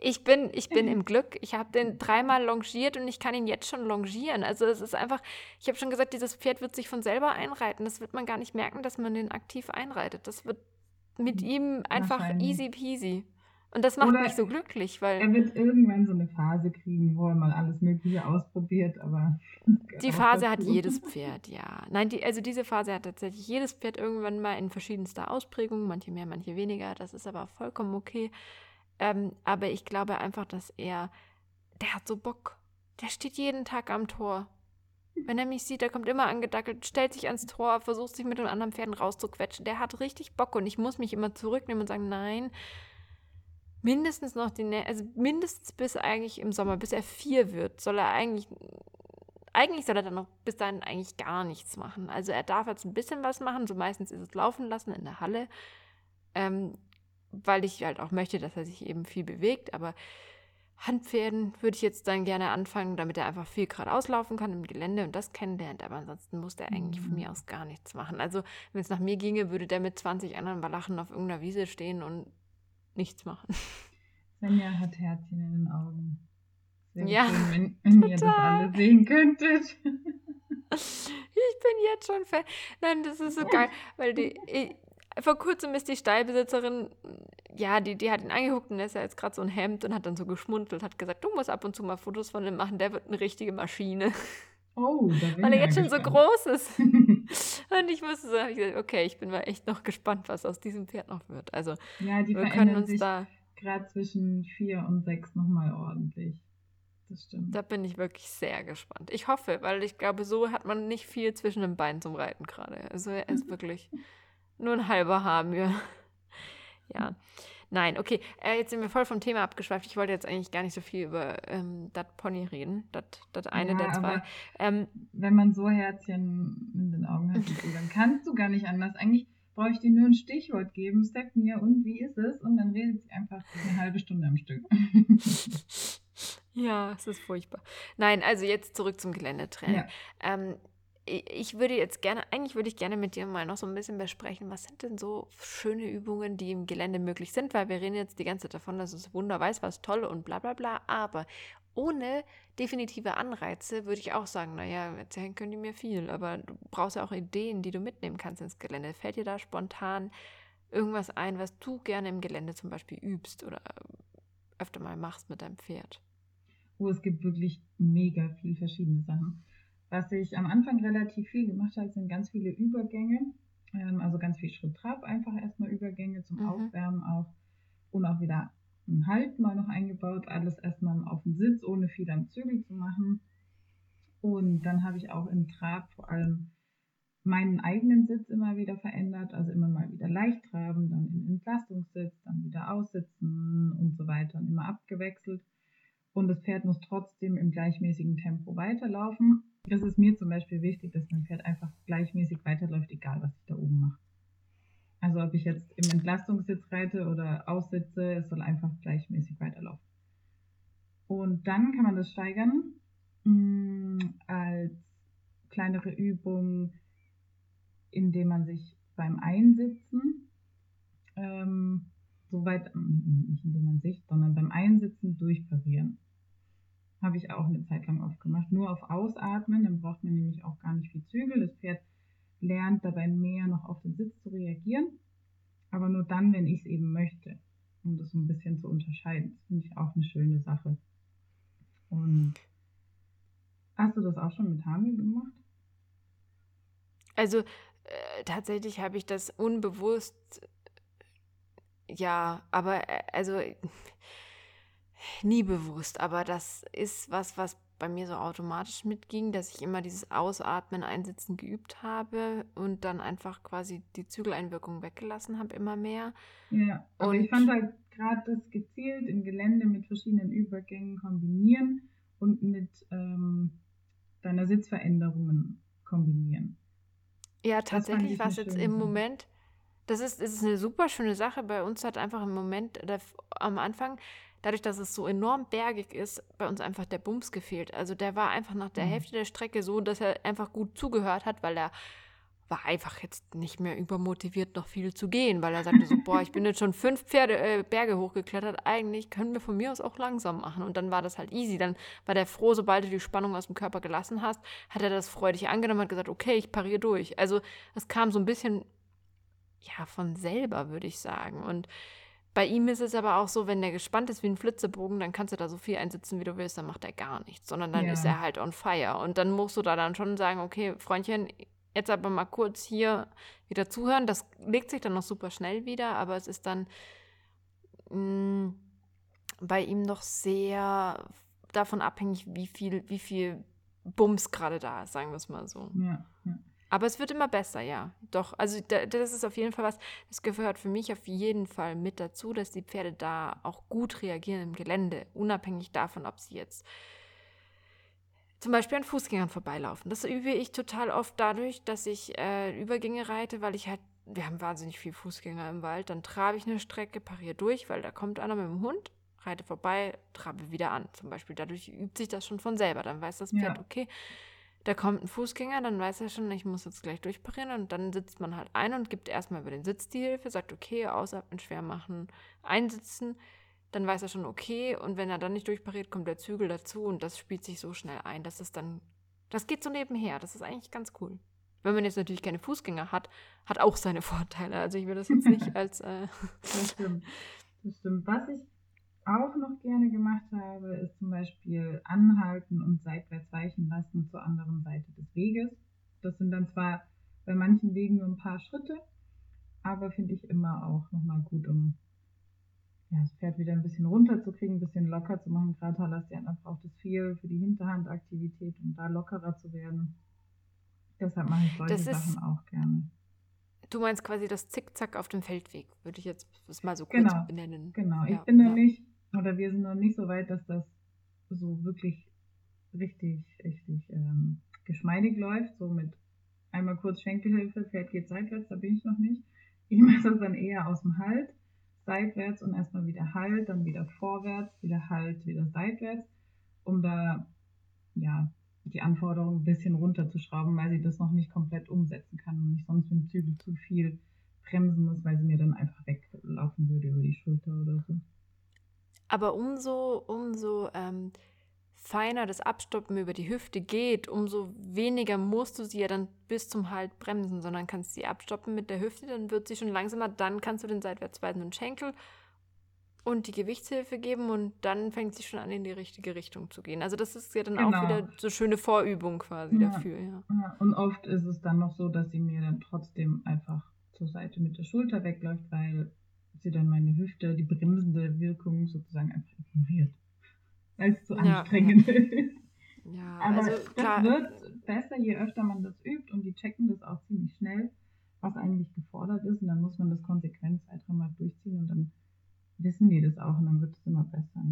Speaker 1: ich bin, ich bin <laughs> im Glück. Ich habe den dreimal longiert und ich kann ihn jetzt schon longieren. Also es ist einfach, ich habe schon gesagt, dieses Pferd wird sich von selber einreiten. Das wird man gar nicht merken, dass man den aktiv einreitet. Das wird mit ihm einfach easy peasy. Und das macht
Speaker 3: Oder
Speaker 1: mich so glücklich, weil
Speaker 3: Er wird irgendwann so eine Phase kriegen, wo er mal alles Mögliche ausprobiert, aber. <laughs>
Speaker 1: die Phase hat jedes <laughs> Pferd, ja. Nein, die, also diese Phase hat tatsächlich jedes Pferd irgendwann mal in verschiedenster Ausprägung, manche mehr, manche weniger. Das ist aber vollkommen okay. Ähm, aber ich glaube einfach, dass er, der hat so Bock. Der steht jeden Tag am Tor. Wenn er mich sieht, der kommt immer angedackelt, stellt sich ans Tor, versucht sich mit den anderen Pferden rauszuquetschen. Der hat richtig Bock und ich muss mich immer zurücknehmen und sagen, nein, mindestens noch die, also mindestens bis eigentlich im Sommer, bis er vier wird, soll er eigentlich, eigentlich soll er dann noch bis dahin eigentlich gar nichts machen. Also er darf jetzt ein bisschen was machen, so meistens ist es laufen lassen in der Halle, ähm, weil ich halt auch möchte, dass er sich eben viel bewegt, aber Handpferden würde ich jetzt dann gerne anfangen, damit er einfach viel gerade auslaufen kann im Gelände und das kennenlernt. Aber ansonsten muss der eigentlich von
Speaker 3: Mhm.
Speaker 1: mir aus gar nichts machen. Also, wenn es nach mir ginge, würde der mit 20 anderen Walachen auf irgendeiner Wiese stehen und nichts machen. <laughs>
Speaker 3: Svenja hat Herzchen in den Augen. Sehr
Speaker 1: Ja,
Speaker 3: schön, wenn, wenn ihr das
Speaker 1: total.
Speaker 3: alle sehen könntet. <laughs>
Speaker 1: Ich bin jetzt schon Fan. Nein, das ist so geil, weil die. Ich, vor kurzem ist die Stallbesitzerin, ja, die, die hat ihn angeguckt und er ist ja jetzt gerade so ein Hemd und hat dann so geschmunzelt, hat gesagt, du musst ab und zu mal Fotos von ihm machen, der wird eine richtige Maschine.
Speaker 3: Oh, da bin
Speaker 1: Weil er jetzt schon so groß ist. <laughs> Und ich wusste so, ich gesagt, okay, ich bin mal echt noch gespannt, was aus diesem Pferd noch wird. Also
Speaker 3: Ja, die
Speaker 1: wir können uns da,
Speaker 3: gerade zwischen vier und sechs nochmal ordentlich. Das stimmt.
Speaker 1: da bin ich wirklich sehr gespannt. Ich hoffe, weil ich glaube, so hat man nicht viel zwischen den Beinen zum Reiten gerade. Also er ist <laughs> wirklich nur ein halber Hamir. Ja. Nein, okay. Äh, jetzt sind wir voll vom Thema abgeschweift. Ich wollte jetzt eigentlich gar nicht so viel über ähm, das Pony reden. Das eine
Speaker 3: Ja,
Speaker 1: der zwei. Ähm,
Speaker 3: Wenn man so Herzchen in den Augen hat, dann kannst du gar nicht anders. Eigentlich brauche ich dir nur ein Stichwort geben, Stephanie, und wie ist es? Und dann redet sie einfach eine halbe Stunde am Stück. <laughs>
Speaker 1: Ja, es ist furchtbar. Nein, also jetzt zurück zum Geländetraining.
Speaker 3: Ja.
Speaker 1: Ähm, ich würde jetzt gerne, eigentlich würde ich gerne mit dir mal noch so ein bisschen besprechen, was sind denn so schöne Übungen, die im Gelände möglich sind, weil wir reden jetzt die ganze Zeit davon, dass es wunderweiß was toll und bla bla bla, aber ohne definitive Anreize würde ich auch sagen, naja, erzählen können die mir viel, aber du brauchst ja auch Ideen, die du mitnehmen kannst ins Gelände. Fällt dir da spontan irgendwas ein, was du gerne im Gelände zum Beispiel übst oder öfter mal machst mit deinem Pferd?
Speaker 3: Oh, es gibt wirklich mega viel verschiedene Sachen. Was ich am Anfang relativ viel gemacht habe, sind ganz viele Übergänge. Ähm, also ganz viel Schritt-Trab, einfach erstmal Übergänge zum
Speaker 1: Mhm.
Speaker 3: Aufwärmen auch. Und auch wieder einen Halt mal noch eingebaut. Alles erstmal auf dem Sitz, ohne viel am Zügel zu machen. Und dann habe ich auch im Trab vor allem meinen eigenen Sitz immer wieder verändert. Also immer mal wieder leicht traben, dann in Entlastungssitz, dann wieder aussitzen und so weiter. Und immer abgewechselt und das Pferd muss trotzdem im gleichmäßigen Tempo weiterlaufen. Das ist mir zum Beispiel wichtig, dass mein Pferd einfach gleichmäßig weiterläuft, egal was ich da oben mache. Also ob ich jetzt im Entlastungssitz reite oder aussitze, es soll einfach gleichmäßig weiterlaufen. Und dann kann man das steigern mh, als kleinere Übung, indem man sich beim Einsitzen ähm, so weit, nicht indem man sich, sondern beim Einsitzen durchparieren. Habe ich auch eine Zeit lang oft gemacht. Nur auf Ausatmen, dann braucht man nämlich auch gar nicht viel Zügel. Das Pferd lernt dabei mehr noch auf den Sitz zu reagieren. Aber nur dann, wenn ich es eben möchte, um das so ein bisschen zu unterscheiden. Das finde ich auch eine schöne Sache. Und hast du das auch schon mit Hamel gemacht?
Speaker 1: Also äh, tatsächlich habe ich das unbewusst, ja, aber äh, also nie bewusst, aber das ist was, was bei mir so automatisch mitging, dass ich immer dieses Ausatmen, Einsitzen geübt habe und dann einfach quasi die Zügeleinwirkung weggelassen habe, immer mehr.
Speaker 3: Ja, aber und ich fand halt gerade das gezielt im Gelände mit verschiedenen Übergängen kombinieren und mit ähm, deiner Sitzveränderungen kombinieren.
Speaker 1: Ja, tatsächlich war es jetzt im Moment, das ist, ist eine super schöne Sache. Bei uns hat einfach im Moment, am Anfang, dadurch, dass es so enorm bergig ist, bei uns einfach der Bums gefehlt. Also der war einfach nach der mhm. Hälfte der Strecke so, dass er einfach gut zugehört hat, weil er war einfach jetzt nicht mehr übermotiviert, noch viel zu gehen, weil er sagte so, <laughs> boah, ich bin jetzt schon fünf Pferde, äh, Berge hochgeklettert, eigentlich können wir von mir aus auch langsam machen. Und dann war das halt easy. Dann war der froh, sobald du die Spannung aus dem Körper gelassen hast, hat er das freudig angenommen und gesagt, okay, ich pariere durch. Also es kam so ein bisschen, ja, von selber, würde ich sagen. Und bei ihm ist es aber auch so, wenn der gespannt ist wie ein Flitzebogen, dann kannst du da so viel einsitzen, wie du willst, dann macht er gar nichts, sondern dann ja. ist er halt on fire. Und dann musst du da dann schon sagen, okay, Freundchen, jetzt aber mal kurz hier wieder zuhören. Das legt sich dann noch super schnell wieder, aber es ist dann mh, mm, bei ihm noch sehr davon abhängig, wie viel, wie viel Bums gerade da ist, sagen wir es mal so.
Speaker 3: Ja, ja.
Speaker 1: Aber es wird immer besser, ja. Doch, also das ist auf jeden Fall was, das gehört für mich auf jeden Fall mit dazu, dass die Pferde da auch gut reagieren im Gelände, unabhängig davon, ob sie jetzt zum Beispiel an Fußgängern vorbeilaufen. Das übe ich total oft dadurch, dass ich äh, Übergänge reite, weil ich halt, wir haben wahnsinnig viele Fußgänger im Wald, dann trabe ich eine Strecke, pariere durch, weil da kommt einer mit dem Hund, reite vorbei, trabe wieder an. Zum Beispiel dadurch übt sich das schon von selber. Dann weiß das Pferd, ja. okay, da kommt ein Fußgänger, dann weiß er schon, ich muss jetzt gleich durchparieren und dann sitzt man halt ein und gibt erstmal über den Sitz die Hilfe, sagt, okay, ausatmen, schwer machen, einsitzen dann weiß er schon, okay, und wenn er dann nicht durchpariert, kommt der Zügel dazu und das spielt sich so schnell ein, dass es dann, das geht so nebenher, das ist eigentlich ganz cool. Wenn man jetzt natürlich keine Fußgänger hat, hat auch seine Vorteile. Also ich will das jetzt nicht <laughs> als. Äh
Speaker 3: das stimmt. Das stimmt. Was ich auch noch gerne gemacht habe, ist zum Beispiel anhalten und seitwärts weichen lassen zur anderen Seite des Weges. Das sind dann zwar bei manchen Wegen nur ein paar Schritte, aber finde ich immer auch nochmal gut, um ja, das Pferd wieder ein bisschen runterzukriegen, ein bisschen locker zu machen. Gerade Halastiana braucht es viel für die Hinterhandaktivität, um da lockerer zu werden. Deshalb mache ich solche das Sachen auch gerne.
Speaker 1: Du meinst quasi das Zickzack auf dem Feldweg, würde ich jetzt das mal so kurz
Speaker 3: genau,
Speaker 1: benennen.
Speaker 3: Genau, ja, ich bin ja. Oder wir sind noch nicht so weit, dass das so wirklich richtig, richtig ähm, geschmeidig läuft, so mit einmal kurz Schenkelhilfe, Pferd geht seitwärts, da bin ich noch nicht. Ich <laughs> mache das dann eher aus dem Halt seitwärts und erstmal wieder Halt, dann wieder vorwärts, wieder Halt, wieder seitwärts, um da ja die Anforderungen ein bisschen runterzuschrauben, weil sie das noch nicht komplett umsetzen kann und ich sonst mit dem Zügel zu viel bremsen muss, weil sie mir dann einfach weglaufen würde über die Schulter oder so.
Speaker 1: Aber umso, umso ähm, feiner das Abstoppen über die Hüfte geht, umso weniger musst du sie ja dann bis zum Halt bremsen, sondern kannst sie abstoppen mit der Hüfte, dann wird sie schon langsamer, dann kannst du den seitwärts weitenden Schenkel und die Gewichtshilfe geben und dann fängt sie schon an, in die richtige Richtung zu gehen. Also das ist ja dann genau. auch wieder so schöne Vorübung quasi ja. dafür. Ja.
Speaker 3: ja. Und oft ist es dann noch so, dass sie mir dann trotzdem einfach zur Seite mit der Schulter wegläuft, weil sie dann meine Hüfte, die bremsende Wirkung sozusagen einfach ignoriert weil es zu ja. anstrengend <laughs> ist.
Speaker 1: Ja,
Speaker 3: Aber
Speaker 1: also,
Speaker 3: das
Speaker 1: klar.
Speaker 3: wird besser, je öfter man das übt und die checken das auch ziemlich schnell, was eigentlich gefordert ist. Und dann muss man das konsequent zwei, dreimal durchziehen und dann wissen die das auch und dann wird es immer besser.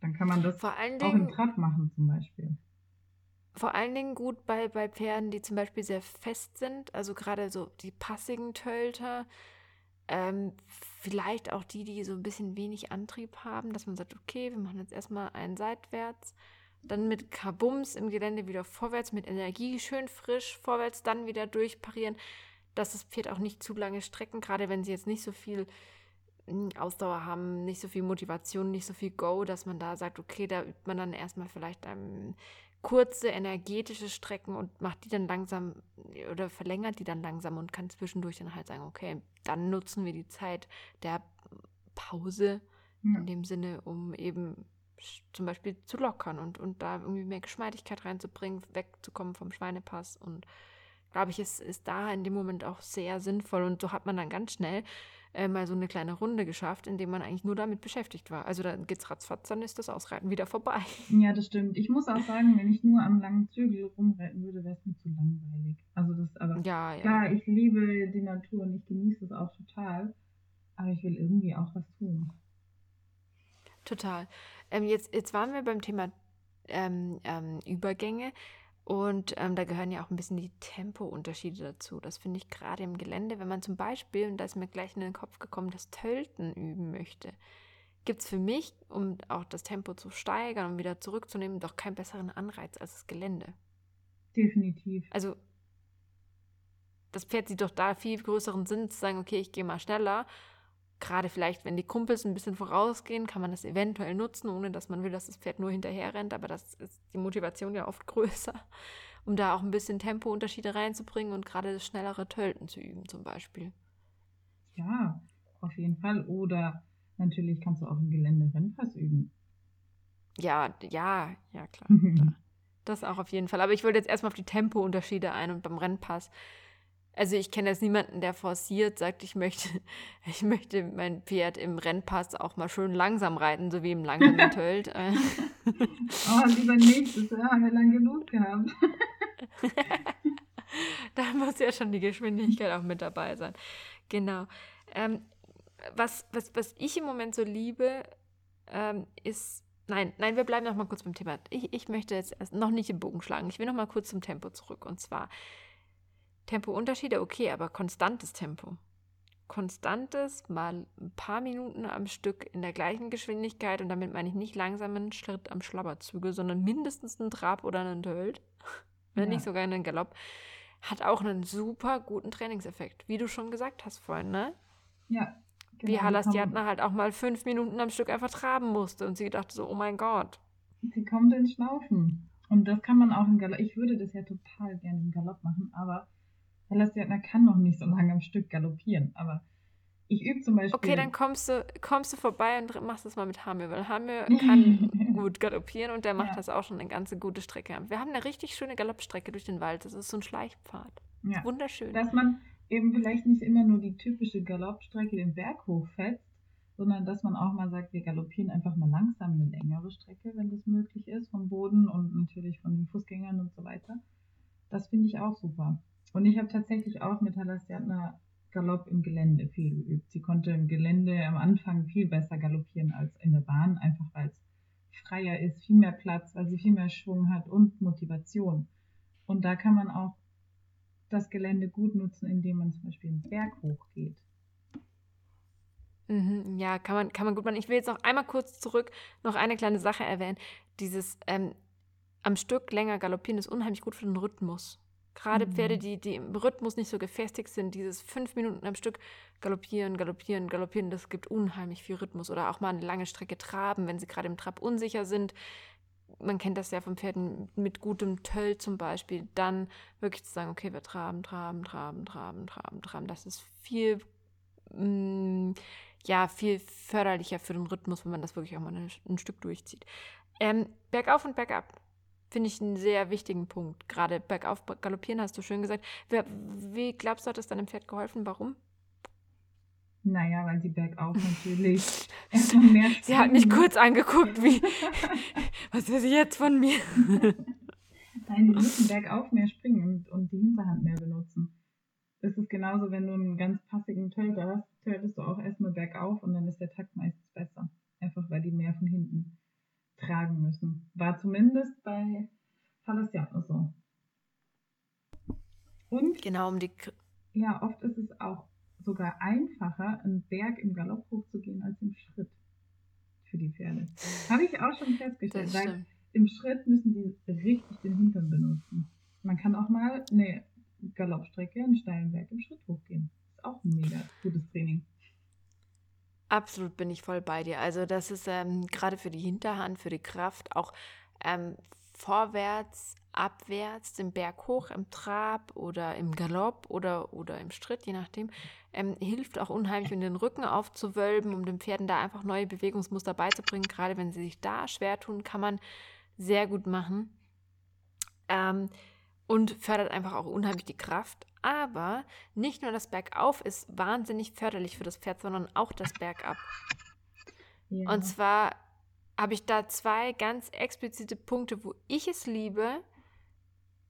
Speaker 3: Dann kann man das auch im Trab machen zum Beispiel.
Speaker 1: Vor allen Dingen gut bei, bei Pferden, die zum Beispiel sehr fest sind, also gerade so die passigen Tölter, ähm, vielleicht auch die, die so ein bisschen wenig Antrieb haben, dass man sagt, okay, wir machen jetzt erstmal einen seitwärts, dann mit Kabums im Gelände wieder vorwärts, mit Energie schön frisch vorwärts, dann wieder durchparieren, dass das Pferd auch nicht zu lange strecken, gerade wenn sie jetzt nicht so viel hm, Ausdauer haben, nicht so viel Motivation, nicht so viel Go, dass man da sagt, okay, da übt man dann erstmal vielleicht ähm, kurze energetische Strecken und macht die dann langsam oder verlängert die dann langsam und kann zwischendurch dann halt sagen, okay, dann nutzen wir die Zeit der Pause ja. in dem Sinne, um eben zum Beispiel zu lockern und, und da irgendwie mehr Geschmeidigkeit reinzubringen, wegzukommen vom Schweinepass. Und glaube ich, es ist da in dem Moment auch sehr sinnvoll. Und so hat man dann ganz schnell äh, mal so eine kleine Runde geschafft, in dem man eigentlich nur damit beschäftigt war. Also dann geht's ratzfatz, dann ist das Ausreiten wieder vorbei.
Speaker 3: Ja, das stimmt. Ich muss auch sagen, wenn ich nur am langen Zügel rumreiten würde, wäre es mir zu langweilig. Also das aber
Speaker 1: ja, ja.
Speaker 3: klar, ich liebe die Natur und ich genieße es auch total. Aber ich will irgendwie auch was tun.
Speaker 1: Total. Ähm, jetzt, jetzt waren wir beim Thema ähm, ähm, Übergänge. Und ähm, da gehören ja auch ein bisschen die Tempounterschiede dazu. Das finde ich gerade im Gelände, wenn man zum Beispiel, und da ist mir gleich in den Kopf gekommen, das Tölten üben möchte, gibt es für mich, um auch das Tempo zu steigern und wieder zurückzunehmen, doch keinen besseren Anreiz als das Gelände.
Speaker 3: Definitiv.
Speaker 1: Also das Pferd sieht doch da viel größeren Sinn zu sagen, okay, ich gehe mal schneller gerade vielleicht, wenn die Kumpels ein bisschen vorausgehen, kann man das eventuell nutzen, ohne dass man will, dass das Pferd nur hinterher rennt. Aber das ist die Motivation ja oft <laughs> größer, um da auch ein bisschen Tempounterschiede reinzubringen und gerade das schnellere Tölten zu üben, zum Beispiel.
Speaker 3: Ja, auf jeden Fall. Oder natürlich kannst du auch im Gelände Rennpass üben.
Speaker 1: Ja, ja, ja, <laughs> klar. das auch auf jeden Fall. Aber ich wollte jetzt erstmal auf die Tempounterschiede ein und beim Rennpass also ich kenne jetzt niemanden, der forciert sagt, ich möchte, <laughs> ich möchte mein Pferd im Rennpass auch mal schön langsam reiten, so wie im langsamen <laughs> Tölt.
Speaker 3: Äh. oh, lieber nicht, das haben wir lang genug gehabt. <laughs>
Speaker 1: da muss ja schon die Geschwindigkeit auch mit dabei sein. Genau. Ähm, was, was, was ich im Moment so liebe, ähm, ist Nein, nein, wir bleiben noch mal kurz beim Thema. Ich, ich möchte jetzt erst noch nicht im Bogen schlagen. Ich will noch mal kurz zum Tempo zurück. Und zwar, Tempounterschiede, okay, aber konstantes Tempo. Konstantes, mal ein paar Minuten am Stück in der gleichen Geschwindigkeit und damit meine ich nicht langsamen Schritt am Schlabberzügel, sondern mindestens einen Trab oder einen Dölt, <laughs> wenn ja. nicht sogar einen Galopp, hat auch einen super guten Trainingseffekt, wie du schon gesagt hast vorhin, ne?
Speaker 3: Ja.
Speaker 1: Genau, wie Hallas Diatna halt auch mal fünf Minuten am Stück einfach traben musste und sie dachte so, oh mein Gott.
Speaker 3: Sie kommt ins Schnaufen. Und das kann man auch im Galopp. Ich würde das ja total gerne im Galopp machen, aber Sebastian kann noch nicht so lange am Stück galoppieren, aber ich übe zum Beispiel.
Speaker 1: Okay, dann kommst du, kommst du vorbei und machst das mal mit Hamir, weil Hamir <laughs> kann gut galoppieren und der macht ja. das auch schon eine ganze gute Strecke. Wir haben eine richtig schöne Galoppstrecke durch den Wald. Das ist so ein Schleichpfad. Ja. Wunderschön.
Speaker 3: Dass man eben vielleicht nicht immer nur die typische Galoppstrecke den Berg hochfetzt, sondern dass man auch mal sagt, wir galoppieren einfach mal langsam eine längere Strecke, wenn das möglich ist, vom Boden und natürlich von den Fußgängern und so weiter. Das finde ich auch super. Und ich habe tatsächlich auch mit Halasiatna Galopp im Gelände viel geübt. Sie konnte im Gelände am Anfang viel besser galoppieren als in der Bahn, einfach weil es freier ist, viel mehr Platz, weil sie viel mehr Schwung hat und Motivation. Und da kann man auch das Gelände gut nutzen, indem man zum Beispiel einen Berg hochgeht.
Speaker 1: Mhm, ja, kann man, kann man gut machen. Ich will jetzt noch einmal kurz zurück noch eine kleine Sache erwähnen. Dieses ähm, am Stück länger galoppieren ist unheimlich gut für den Rhythmus. Gerade mhm. Pferde, die, die im Rhythmus nicht so gefestigt sind, dieses fünf Minuten am Stück galoppieren, galoppieren, galoppieren, das gibt unheimlich viel Rhythmus. Oder auch mal eine lange Strecke traben, wenn sie gerade im Trab unsicher sind. Man kennt das ja von Pferden mit gutem Töll zum Beispiel. Dann wirklich zu sagen, okay, wir traben, traben, traben, traben, traben, traben. Das ist viel, mm, ja, viel förderlicher für den Rhythmus, wenn man das wirklich auch mal ein, ein Stück durchzieht. Ähm, bergauf und bergab Finde ich einen sehr wichtigen Punkt. Gerade bergauf galoppieren hast du schön gesagt. Wie, wie glaubst du, hat es deinem Pferd geholfen? Warum?
Speaker 3: Naja, weil sie bergauf <laughs> natürlich erstmal mehr
Speaker 1: Sie hat mich kurz angeguckt, wie, <laughs> was will sie jetzt von mir? <laughs>
Speaker 3: Nein, die müssen bergauf mehr springen und, und die Hinterhand mehr benutzen. Das ist genauso, wenn du einen ganz passigen Tölter hast, töltest du auch erstmal bergauf und dann ist der Takt meistens besser. Einfach weil die mehr von hinten tragen müssen. War zumindest bei Falasiano so. Und
Speaker 1: genau um die.
Speaker 3: Ja, oft ist es auch sogar einfacher, einen Berg im Galopp hochzugehen als im Schritt für die Pferde. Habe ich auch schon festgestellt, weil im Schritt müssen die richtig den Hintern benutzen. Man kann auch mal eine Galoppstrecke, einen steilen Berg im Schritt hochgehen. Ist auch ein mega gutes Training.
Speaker 1: Absolut bin ich voll bei dir. Also das ist ähm, gerade für die Hinterhand, für die Kraft, auch ähm, vorwärts, abwärts, den Berg hoch im Trab oder im Galopp oder, oder im Schritt, je nachdem, ähm, hilft auch unheimlich, um den Rücken aufzuwölben, um den Pferden da einfach neue Bewegungsmuster beizubringen. Gerade wenn sie sich da schwer tun, kann man sehr gut machen. Ähm, und fördert einfach auch unheimlich die Kraft. Aber nicht nur das Bergauf ist wahnsinnig förderlich für das Pferd, sondern auch das Bergab. Ja. Und zwar habe ich da zwei ganz explizite Punkte, wo ich es liebe,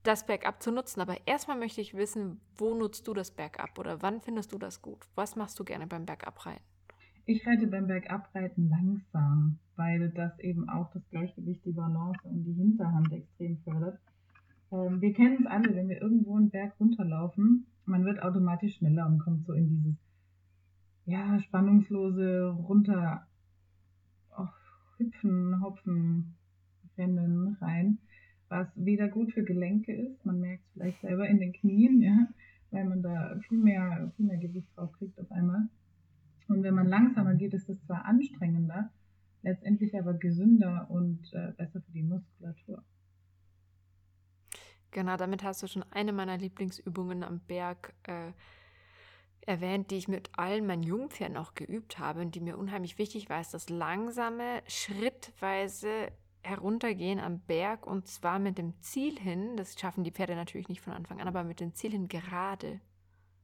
Speaker 1: das Bergab zu nutzen. Aber erstmal möchte ich wissen, wo nutzt du das Bergab oder wann findest du das gut? Was machst du gerne beim Bergabreiten?
Speaker 3: Ich reite beim Bergabreiten langsam, weil das eben auch das Gleichgewicht, die Balance und die Hinterhand extrem fördert. Ähm, wir kennen es alle, wenn wir irgendwo einen Berg runterlaufen, man wird automatisch schneller und kommt so in dieses ja, spannungslose runter oh, hüpfen, hopfen, rennen rein, was weder gut für Gelenke ist, man merkt es vielleicht selber in den Knien, ja, weil man da viel mehr, viel mehr Gewicht drauf kriegt auf einmal. Und wenn man langsamer geht, ist es zwar anstrengender, letztendlich aber gesünder und äh, besser für die Muskulatur.
Speaker 1: Genau, damit hast du schon eine meiner Lieblingsübungen am Berg äh, erwähnt, die ich mit allen meinen Jungpferden auch geübt habe und die mir unheimlich wichtig war, ist das langsame, schrittweise heruntergehen am Berg und zwar mit dem Ziel hin, das schaffen die Pferde natürlich nicht von Anfang an, aber mit dem Ziel hin gerade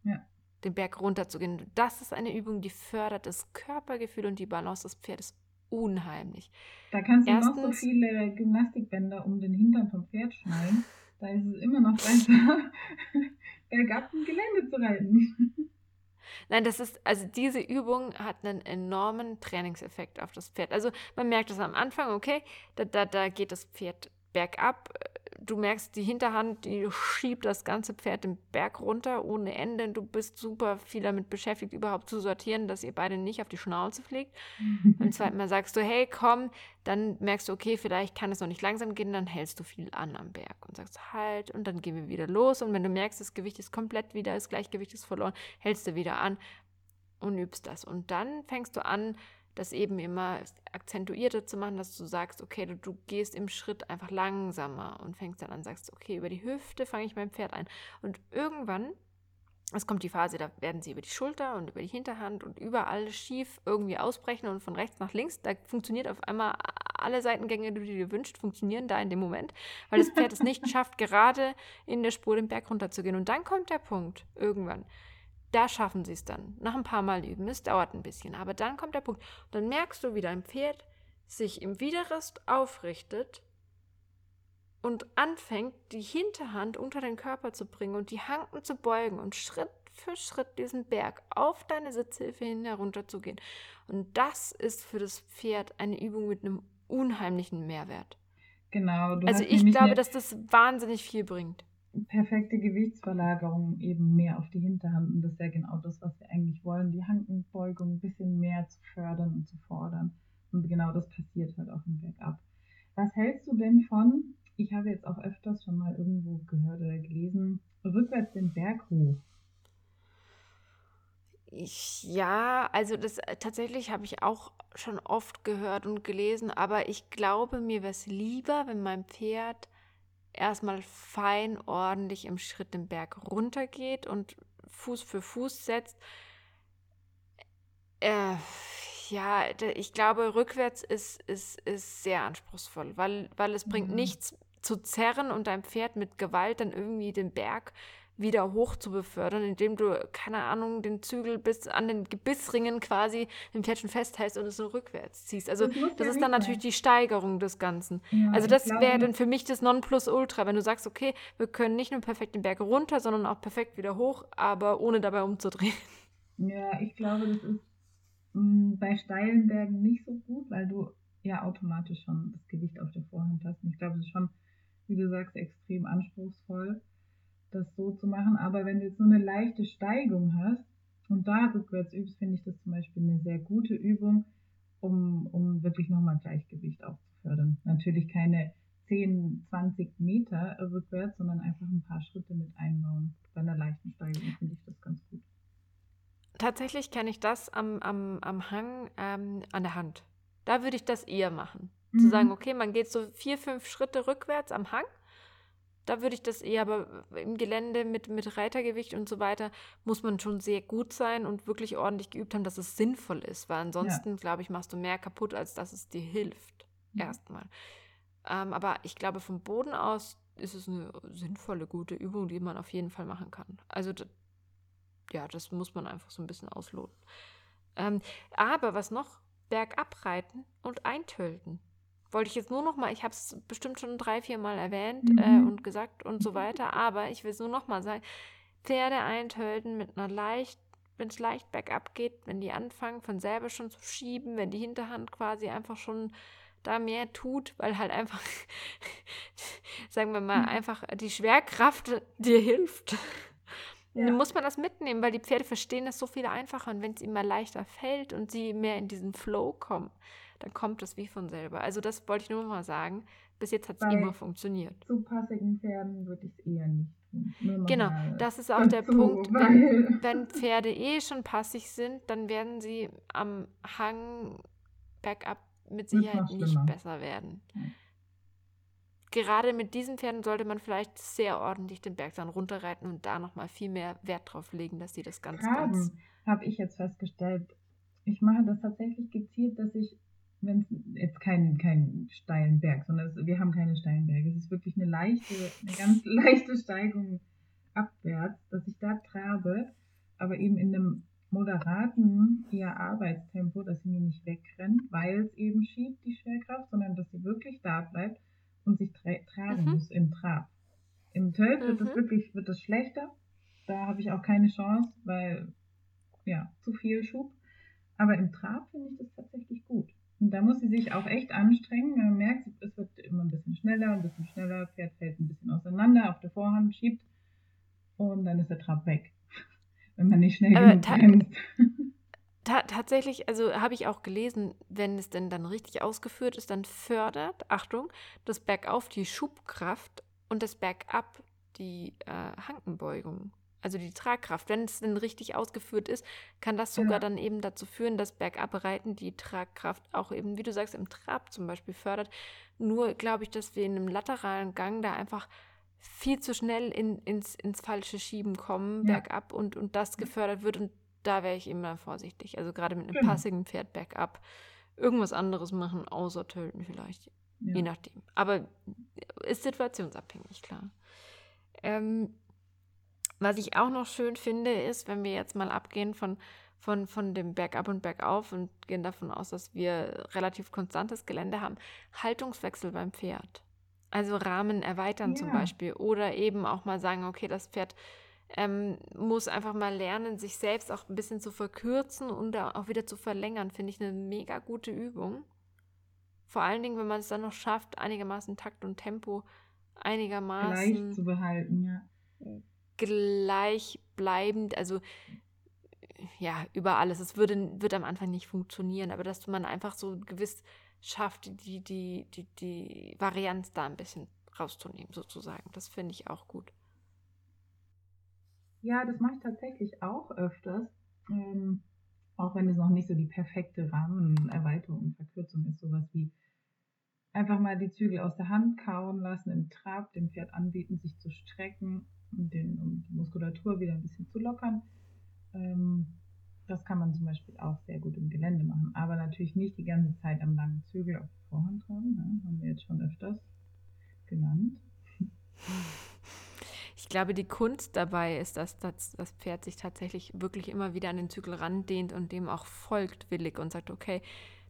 Speaker 1: ja. den Berg runterzugehen. Das ist eine Übung, die fördert das Körpergefühl und die Balance des Pferdes unheimlich.
Speaker 3: Da kannst du Erstens, noch so viele Gymnastikbänder um den Hintern vom Pferd schnallen. Da ist es immer noch besser, <laughs> bergab im Gelände zu reiten.
Speaker 1: Nein, das ist, also diese Übung hat einen enormen Trainingseffekt auf das Pferd. Also man merkt es am Anfang, okay, da, da, da geht das Pferd bergab, du merkst, die Hinterhand, die schiebt das ganze Pferd den Berg runter ohne Ende. Du bist super viel damit beschäftigt, überhaupt zu sortieren, dass ihr beide nicht auf die Schnauze fliegt. <laughs> Beim zweiten Mal sagst du, hey, komm, dann merkst du, okay, vielleicht kann es noch nicht langsam gehen, dann hältst du viel an am Berg und sagst halt und dann gehen wir wieder los. Und wenn du merkst, das Gewicht ist komplett wieder, das Gleichgewicht ist verloren, hältst du wieder an und übst das. Und dann fängst du an, das eben immer akzentuierter zu machen, dass du sagst, okay, du, du gehst im Schritt einfach langsamer und fängst dann an, sagst, okay, über die Hüfte fange ich mein Pferd ein. Und irgendwann, es kommt die Phase, da werden sie über die Schulter und über die Hinterhand und überall schief irgendwie ausbrechen und von rechts nach links. Da funktioniert auf einmal alle Seitengänge, die du dir wünschst, funktionieren da in dem Moment, weil das Pferd es nicht <laughs> schafft, gerade in der Spur den Berg runterzugehen. Und dann kommt der Punkt, irgendwann da schaffen sie es dann. Nach ein paar Mal üben. Es dauert ein bisschen. Aber dann kommt der Punkt. Und dann merkst du, wie dein Pferd sich im Widerrist aufrichtet und anfängt, die Hinterhand unter den Körper zu bringen und die Hanken zu beugen und Schritt für Schritt diesen Berg auf deine Sitzhilfe hin herunterzugehen. Und das ist für das Pferd eine Übung mit einem unheimlichen Mehrwert.
Speaker 3: Genau.
Speaker 1: also ich glaube, dass das wahnsinnig viel bringt
Speaker 3: perfekte Gewichtsverlagerung eben mehr auf die Hinterhand. Und das ist ja genau das, was wir eigentlich wollen, die Handenbeugung ein bisschen mehr zu fördern und zu fordern. Und genau das passiert halt auch im Bergab. Was hältst du denn von, ich habe jetzt auch öfters schon mal irgendwo gehört oder gelesen, rückwärts den Berg hoch?
Speaker 1: Ich, ja, also das äh, tatsächlich habe ich auch schon oft gehört und gelesen, aber ich glaube, mir wäre es lieber, wenn mein Pferd erstmal fein ordentlich im Schritt den Berg runtergeht und Fuß für Fuß setzt. Äh, ja, ich glaube, rückwärts ist, ist, ist sehr anspruchsvoll, weil, weil es bringt mhm. nichts zu zerren und dein Pferd mit Gewalt dann irgendwie den Berg wieder hoch zu befördern, indem du, keine Ahnung, den Zügel bis an den Gebissringen quasi im Pferd schon festhältst und es so rückwärts ziehst. Also das, das ist dann natürlich die Steigerung des Ganzen. Ja, also das wäre dann für mich das Nonplusultra, wenn du sagst, okay, wir können nicht nur perfekt den Berg runter, sondern auch perfekt wieder hoch, aber ohne dabei umzudrehen.
Speaker 3: Ja, ich glaube, das ist mh, mm, bei steilen Bergen nicht so gut, weil du ja automatisch schon das Gewicht auf der Vorhand hast. Und ich glaube, es ist schon, wie du sagst, extrem anspruchsvoll das so zu machen. Aber wenn du jetzt nur eine leichte Steigung hast und da rückwärts übst, finde ich das zum Beispiel eine sehr gute Übung, um, um wirklich nochmal Gleichgewicht auch zu fördern. Natürlich keine 10, 20 Meter rückwärts, sondern einfach ein paar Schritte mit einbauen. Bei einer leichten Steigung finde ich das ganz gut.
Speaker 1: Tatsächlich kenne ich das am, am, am Hang ähm, an der Hand. Da würde ich das eher machen. Mhm. Zu sagen, okay, man geht so vier, fünf Schritte rückwärts am Hang. Da würde ich das eher, aber im Gelände mit, mit Reitergewicht und so weiter muss man schon sehr gut sein und wirklich ordentlich geübt haben, dass es sinnvoll ist. Weil ansonsten, ja. glaube ich, machst du mehr kaputt, als dass es dir hilft. Mhm. Erstmal. Ähm, aber ich glaube, vom Boden aus ist es eine sinnvolle, gute Übung, die man auf jeden Fall machen kann. Also, ja, das muss man einfach so ein bisschen ausloten. Ähm, aber was noch? Bergab reiten und eintölten. Wollte ich jetzt nur noch mal, ich habe es bestimmt schon drei, vier Mal erwähnt äh, mhm. äh, und gesagt und so weiter, <laughs> aber ich will es nur noch mal sagen, Pferde eintölten mit einer leicht, wenn es leicht bergab geht, wenn die anfangen von selber schon zu schieben, wenn die Hinterhand quasi einfach schon da mehr tut, weil halt einfach, <laughs> sagen wir mal, mhm. einfach die Schwerkraft dir hilft. Ja. Dann muss man das mitnehmen, weil die Pferde verstehen das so viel einfacher und wenn es ihnen mal leichter fällt und sie mehr in diesen Flow kommen, dann kommt das wie von selber. Also das wollte ich nur mal sagen. Bis jetzt hat es immer funktioniert.
Speaker 3: Zu passigen Pferden würde ich es eher nicht tun.
Speaker 1: Genau, das ist auch der zu, Punkt. Wenn, <laughs> wenn Pferde eh schon passig sind, dann werden sie am Hang bergab mit Sicherheit nicht besser werden. Ja. Gerade mit diesen Pferden sollte man vielleicht sehr ordentlich den Berg dann runterreiten und da nochmal viel mehr Wert drauf legen, dass sie das ganz,
Speaker 3: Graben,
Speaker 1: ganz.
Speaker 3: habe ich jetzt festgestellt. Ich mache das tatsächlich gezielt, dass ich, wenn es jetzt keinen kein steilen Berg, sondern es, wir haben keine steilen Berge, es ist wirklich eine leichte, eine ganz <laughs> leichte Steigung abwärts, dass ich da trabe, aber eben in einem moderaten eher Arbeitstempo, dass sie mir nicht wegrennt, weil es eben schiebt, die Schwerkraft, sondern dass sie wirklich da bleibt und sich tra tragen mhm. muss im Trab. Im Tölt mhm. wird es wirklich wird es schlechter. Da habe ich auch keine Chance, weil ja, zu viel Schub. Aber im Trab finde ich das tatsächlich gut. Und da muss sie sich auch echt anstrengen. Man merkt, es wird immer ein bisschen schneller, ein bisschen schneller, Pferd fällt ein bisschen auseinander, auf der Vorhand schiebt und dann ist der Trab weg <laughs> wenn man nicht schnell Aber genug bremst.
Speaker 1: Ta tatsächlich, also habe ich auch gelesen, wenn es denn dann richtig ausgeführt ist, dann fördert, Achtung, das Bergauf die Schubkraft und das Bergab die äh, Hankenbeugung, also die Tragkraft. Wenn es denn richtig ausgeführt ist, kann das sogar ja. dann eben dazu führen, dass Bergabreiten die Tragkraft auch eben, wie du sagst, im Trab zum Beispiel fördert. Nur glaube ich, dass wir in einem lateralen Gang da einfach viel zu schnell in, ins, ins falsche Schieben kommen, ja. bergab und, und das gefördert wird. Und da wäre ich immer vorsichtig. Also gerade mit einem genau. passigen Pferd bergab. Irgendwas anderes machen, außer töten vielleicht. Ja. Je nachdem. Aber ist situationsabhängig, klar. Ähm, was ich auch noch schön finde, ist, wenn wir jetzt mal abgehen von, von, von dem Bergab und Bergauf und gehen davon aus, dass wir relativ konstantes Gelände haben, Haltungswechsel beim Pferd. Also Rahmen erweitern ja. zum Beispiel. Oder eben auch mal sagen, okay, das Pferd ähm, muss einfach mal lernen, sich selbst auch ein bisschen zu verkürzen und auch wieder zu verlängern. Finde ich eine mega gute Übung. Vor allen Dingen, wenn man es dann noch schafft, einigermaßen Takt und Tempo einigermaßen
Speaker 3: gleich zu behalten, ja.
Speaker 1: Gleichbleibend, also ja, über alles. Es würde, wird am Anfang nicht funktionieren, aber dass man einfach so gewiss schafft, die, die, die, die Varianz da ein bisschen rauszunehmen, sozusagen. Das finde ich auch gut.
Speaker 3: Ja, das mache ich tatsächlich auch öfters. Ähm, auch wenn es noch nicht so die perfekte Rahmenerweiterung und Verkürzung ist, sowas wie einfach mal die Zügel aus der Hand kauen lassen, im Trab dem Pferd anbieten, sich zu strecken und den, um die Muskulatur wieder ein bisschen zu lockern. Ähm, das kann man zum Beispiel auch sehr gut im Gelände machen, aber natürlich nicht die ganze Zeit am langen Zügel auf die Vorhand tragen. Ne? Haben wir jetzt schon öfters genannt.
Speaker 1: Ich glaube, die Kunst dabei ist, dass das, das Pferd sich tatsächlich wirklich immer wieder an den Zügel randehnt und dem auch folgt willig und sagt, okay,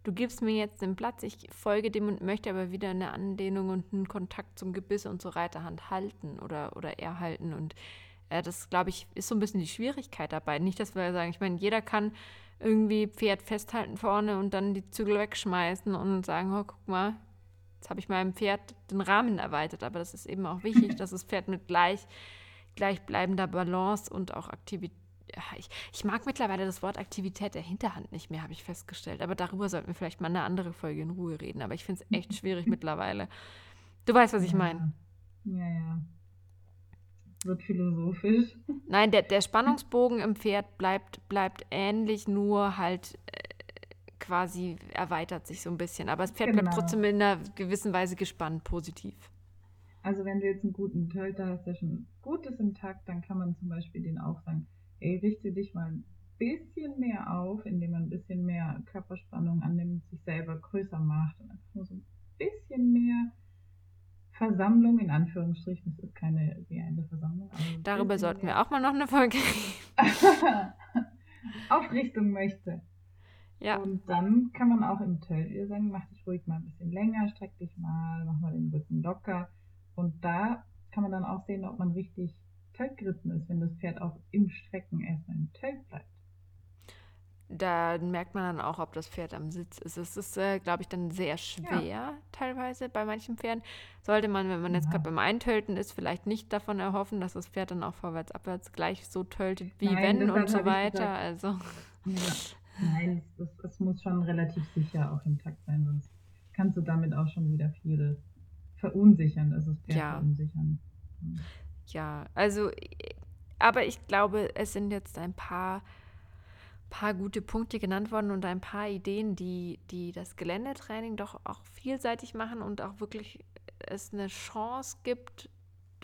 Speaker 1: du gibst mir jetzt den Platz, ich folge dem und möchte aber wieder eine Andehnung und einen Kontakt zum Gebiss und zur Reiterhand halten oder, oder erhalten. Und äh, das, glaube ich, ist so ein bisschen die Schwierigkeit dabei. Nicht, dass wir sagen, ich meine, jeder kann irgendwie Pferd festhalten vorne und dann die Zügel wegschmeißen und sagen, oh, guck mal, jetzt habe ich meinem Pferd den Rahmen erweitert. Aber das ist eben auch wichtig, <laughs> dass das Pferd mit gleich, gleichbleibender Balance und auch Aktivität ich, ich, mag mittlerweile das Wort Aktivität der Hinterhand nicht mehr, habe ich festgestellt. Aber darüber sollten wir vielleicht mal eine andere Folge in Ruhe reden. Aber ich finde es echt schwierig mittlerweile. Du weißt, was ich meine.
Speaker 3: Ja, ja wird philosophisch.
Speaker 1: Nein, der, der <laughs> Spannungsbogen im Pferd bleibt, bleibt ähnlich, nur halt äh, quasi erweitert sich so ein bisschen. Aber das Pferd bleibt
Speaker 3: Genau.
Speaker 1: trotzdem in einer gewissen Weise gespannt, positiv.
Speaker 3: Also wenn du jetzt einen guten Tölter hast, der schon gut ist im Takt, dann kann man zum Beispiel den auch sagen, ey, richte dich mal ein bisschen mehr auf, indem man ein bisschen mehr Körperspannung annimmt, sich selber größer macht und einfach nur so ein bisschen mehr Versammlung, in Anführungsstrichen, das ist keine reelle Versammlung.
Speaker 1: Darüber sollten wir auch mal noch eine Folge <laughs> reden.
Speaker 3: Aufrichtung möchte.
Speaker 1: Ja,
Speaker 3: Und dann kann man auch im ihr sagen, mach dich ruhig mal ein bisschen länger, streck dich mal, mach mal den Rücken locker. Und da kann man dann auch sehen, ob man richtig Tölt geritten ist, wenn das Pferd auch im Strecken erstmal im Tölt bleibt.
Speaker 1: da merkt man dann auch, ob das Pferd am Sitz ist. Es ist, äh, glaube ich, dann sehr schwer teilweise bei manchen Pferden. Sollte man, wenn man jetzt
Speaker 3: Ja.
Speaker 1: gerade beim Eintölten ist, vielleicht nicht davon erhoffen, dass das Pferd dann auch vorwärts, abwärts gleich so töltet wie
Speaker 3: Nein,
Speaker 1: wenn und so weiter. Also
Speaker 3: Ja. Nein, es, es, es muss schon relativ sicher auch im Takt sein, sonst kannst du damit auch schon wieder viel verunsichern, das ist Pferd
Speaker 1: Ja.
Speaker 3: verunsichern.
Speaker 1: Ja, also, aber ich glaube, es sind jetzt ein paar, paar gute Punkte genannt worden und ein paar Ideen, die, die das Geländetraining doch auch vielseitig machen und auch wirklich es eine Chance gibt,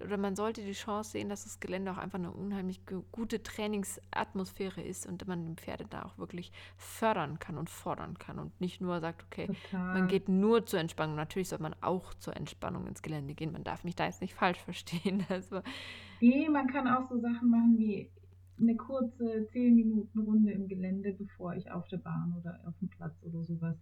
Speaker 1: oder man sollte die Chance sehen, dass das Gelände auch einfach eine unheimlich gu- gute Trainingsatmosphäre ist und man die Pferde da auch wirklich fördern kann und fordern kann und nicht nur sagt, okay,
Speaker 3: Total.
Speaker 1: man geht nur zur Entspannung. Natürlich soll man auch zur Entspannung ins Gelände gehen. Man darf mich da jetzt nicht falsch verstehen. <laughs> Also,
Speaker 3: Nee, man kann auch so Sachen machen wie eine kurze 10 Minuten Runde im Gelände, bevor ich auf der Bahn oder auf dem Platz oder sowas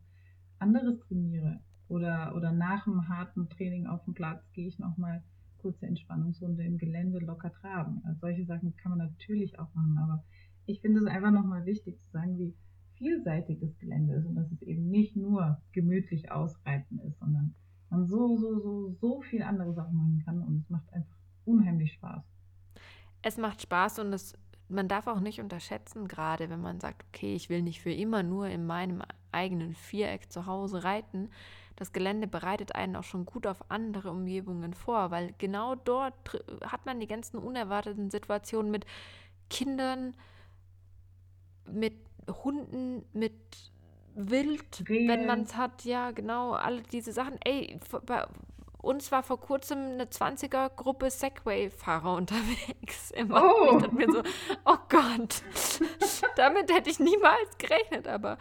Speaker 3: anderes trainiere. Oder, oder nach dem harten Training auf dem Platz gehe ich nochmal kurze Entspannungsrunde im Gelände locker traben. Also solche Sachen kann man natürlich auch machen, aber ich finde es einfach nochmal wichtig zu sagen, wie vielseitig das Gelände ist und dass es eben nicht nur gemütlich ausreiten ist, sondern man so, so, so, so viel andere Sachen machen kann und es macht einfach unheimlich Spaß.
Speaker 1: es macht Spaß und es, man darf auch nicht unterschätzen, gerade wenn man sagt, okay, ich will nicht für immer nur in meinem eigenen Viereck zu Hause reiten. Das Gelände bereitet einen auch schon gut auf andere Umgebungen vor, weil genau dort hat man die ganzen unerwarteten Situationen mit Kindern, mit Hunden, mit Wild, wenn
Speaker 3: Rehe.
Speaker 1: man es hat, ja, genau, alle diese Sachen. Ey, bei uns war vor kurzem eine 20er-Gruppe Segway-Fahrer <laughs> unterwegs. Im Wald.
Speaker 3: Oh.
Speaker 1: Ich dachte mir so, oh Gott, <laughs> damit hätte ich niemals gerechnet, aber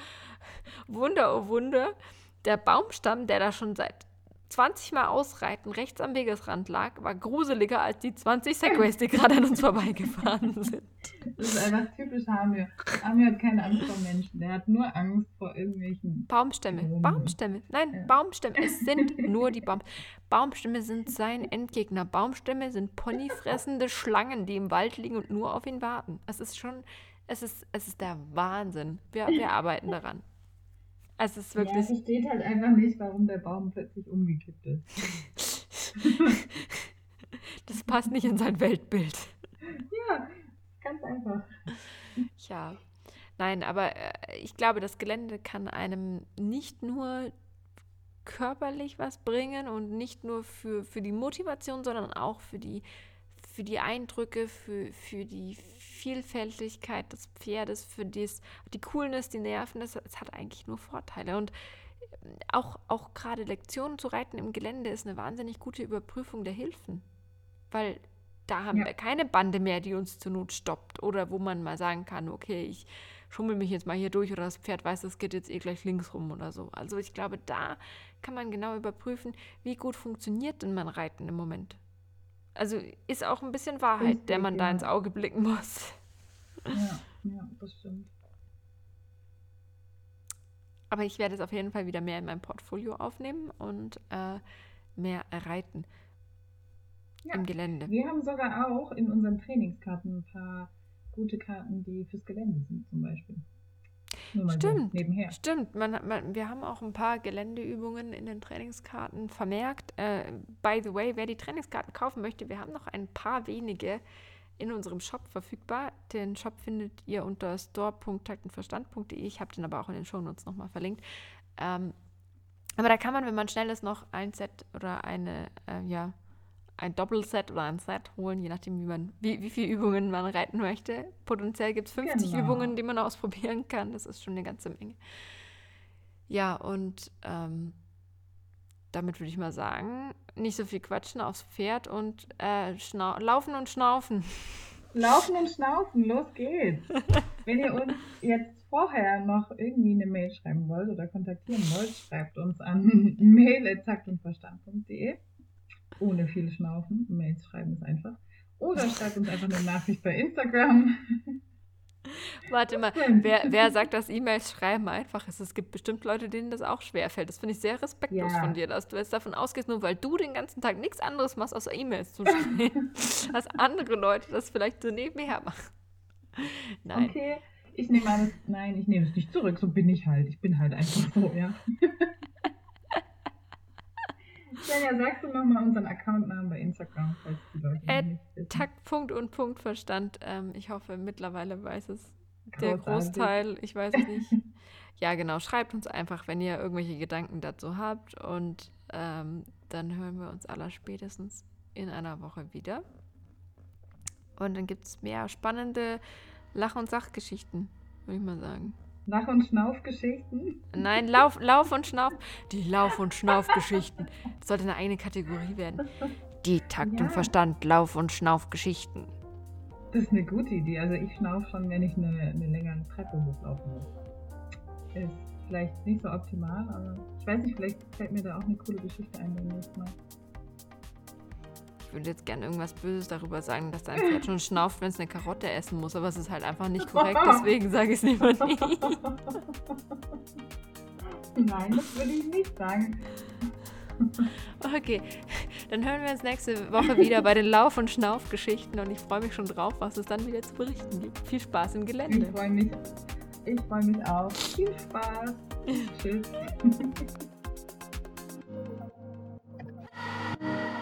Speaker 1: Wunder, oh Wunder, der Baumstamm, der da schon seit 20 Mal ausreiten rechts am Wegesrand lag, war gruseliger als die 20 Segways, die gerade an uns vorbeigefahren sind.
Speaker 3: Das ist einfach typisch Hamir. Hamir hat keine Angst vor Menschen. Der hat nur Angst vor irgendwelchen.
Speaker 1: Baumstämme,
Speaker 3: Warum?
Speaker 1: Baumstämme. Nein,
Speaker 3: Ja.
Speaker 1: Baumstämme. Es sind nur die Baum. Baumstämme sind sein Endgegner. Baumstämme sind ponyfressende Schlangen, die im Wald liegen und nur auf ihn warten. Es ist schon, es ist, es ist der Wahnsinn. Wir, wir arbeiten daran. Es ist
Speaker 3: Ja,
Speaker 1: wirklich.
Speaker 3: versteht halt einfach nicht, warum der Baum plötzlich umgekippt ist. <laughs>
Speaker 1: das passt nicht in sein Weltbild.
Speaker 3: Ja, ganz einfach.
Speaker 1: Ja. Nein, aber äh, ich glaube, das Gelände kann einem nicht nur körperlich was bringen und nicht nur für, für die Motivation, sondern auch für die, für die Eindrücke, für, für die Vielfältigkeit des Pferdes, für dies, die Coolness, die Nerven. Es, es hat eigentlich nur Vorteile. Und ähm, auch, auch gerade Lektionen zu reiten im Gelände ist eine wahnsinnig gute Überprüfung der Hilfen. Weil da haben
Speaker 3: Ja.
Speaker 1: wir keine Bande mehr, die uns zur Not stoppt. Oder wo man mal sagen kann, okay, ich schummel mich jetzt mal hier durch oder das Pferd weiß, es geht jetzt eh gleich links rum oder so. Also ich glaube, da kann man genau überprüfen, wie gut funktioniert denn mein Reiten im Moment. Also ist auch ein bisschen Wahrheit, der
Speaker 3: Richtig,
Speaker 1: man da
Speaker 3: ja.
Speaker 1: ins Auge blicken muss.
Speaker 3: Ja, ja, das stimmt.
Speaker 1: Aber ich werde es auf jeden Fall wieder mehr in mein Portfolio aufnehmen und äh, mehr reiten
Speaker 3: Ja.
Speaker 1: im Gelände.
Speaker 3: Wir haben sogar auch in unseren Trainingskarten ein paar gute Karten, die fürs Gelände sind, zum Beispiel.
Speaker 1: Stimmt.
Speaker 3: Nebenher.
Speaker 1: Stimmt, man, man, wir haben auch ein paar Geländeübungen in den Trainingskarten vermerkt. Äh, by the way, wer die Trainingskarten kaufen möchte, wir haben noch ein paar wenige in unserem Shop verfügbar. Den Shop findet ihr unter store.taktenverstand.de. Ich habe den aber auch in den Shownotes nochmal verlinkt. Ähm, aber da kann man, wenn man schnell ist, noch ein Set oder eine, äh, ja, ein Doppelset oder ein Set holen, je nachdem, wie man, wie, wie viele Übungen man reiten möchte. Potenziell gibt es 50
Speaker 3: Genau.
Speaker 1: Übungen, die man <laughs> ausprobieren kann. Das ist schon eine ganze Menge. Ja, und ähm, damit würde ich mal sagen, nicht so viel quatschen aufs Pferd und äh, laufen und schnaufen.
Speaker 3: Laufen und <laughs> schnaufen, los geht's. Wenn ihr uns jetzt vorher noch irgendwie eine Mail schreiben wollt oder kontaktieren wollt, schreibt uns an <laughs> mail.taktundverstand.de. Ohne viel Schnaufen. Mails schreiben ist einfach. Oder schreibt uns einfach eine Nachricht bei Instagram. <laughs>
Speaker 1: Warte mal, wer, wer sagt, dass E-Mails schreiben einfach ist? Es gibt bestimmt Leute, denen das auch schwerfällt. Das finde ich sehr respektlos ja. von dir, dass du jetzt davon ausgehst, nur weil du den ganzen Tag nichts anderes machst, außer E-Mails zu schreiben, <laughs> dass andere Leute das vielleicht so nebenher machen.
Speaker 3: Nein. Okay, ich nehme alles, nein, ich nehme es nicht zurück, so bin ich halt. Ich bin halt einfach so, ja. Svenja, sagst du nochmal unseren Accountnamen bei Instagram, falls die Leute
Speaker 1: nicht. Takt, Punkt und Punkt Verstand. Ähm, ich hoffe, mittlerweile weiß es der Großteil. Ich weiß es nicht. <laughs> ja, genau. Schreibt uns einfach, wenn ihr irgendwelche Gedanken dazu habt. Und ähm, dann hören wir uns aller spätestens in einer Woche wieder. Und dann gibt es mehr spannende Lach- und Sachgeschichten, würde ich mal sagen.
Speaker 3: Lach- und Schnaufgeschichten?
Speaker 1: Nein, Lauf, Lauf und Schnauf. Die Lauf- und Schnaufgeschichten. Das sollte eine eigene Kategorie werden. Die Takt ja. und Verstand, Lauf- und Schnaufgeschichten.
Speaker 3: Das ist eine gute Idee. Also ich schnauf schon, wenn ich eine, eine längere Treppe hochlaufen muss. Ist vielleicht nicht so optimal, aber ich weiß nicht, vielleicht fällt mir da auch eine coole Geschichte ein beim nächsten Mal
Speaker 1: ich würde jetzt gerne irgendwas Böses darüber sagen, dass dein Pferd mm. schon schnauft, wenn es eine Karotte essen muss, aber es ist halt einfach nicht korrekt, <laughs> deswegen sage ich es lieber nicht.
Speaker 3: Nein, das würde ich nicht sagen.
Speaker 1: Okay, dann hören wir uns nächste Woche wieder bei den Lauf- und Schnaufgeschichten und ich freue mich schon drauf, was es dann wieder zu berichten gibt. Viel Spaß im Gelände.
Speaker 3: Ich freue mich. Ich freue mich auch. Viel Spaß. <laughs> Tschüss. <laughs>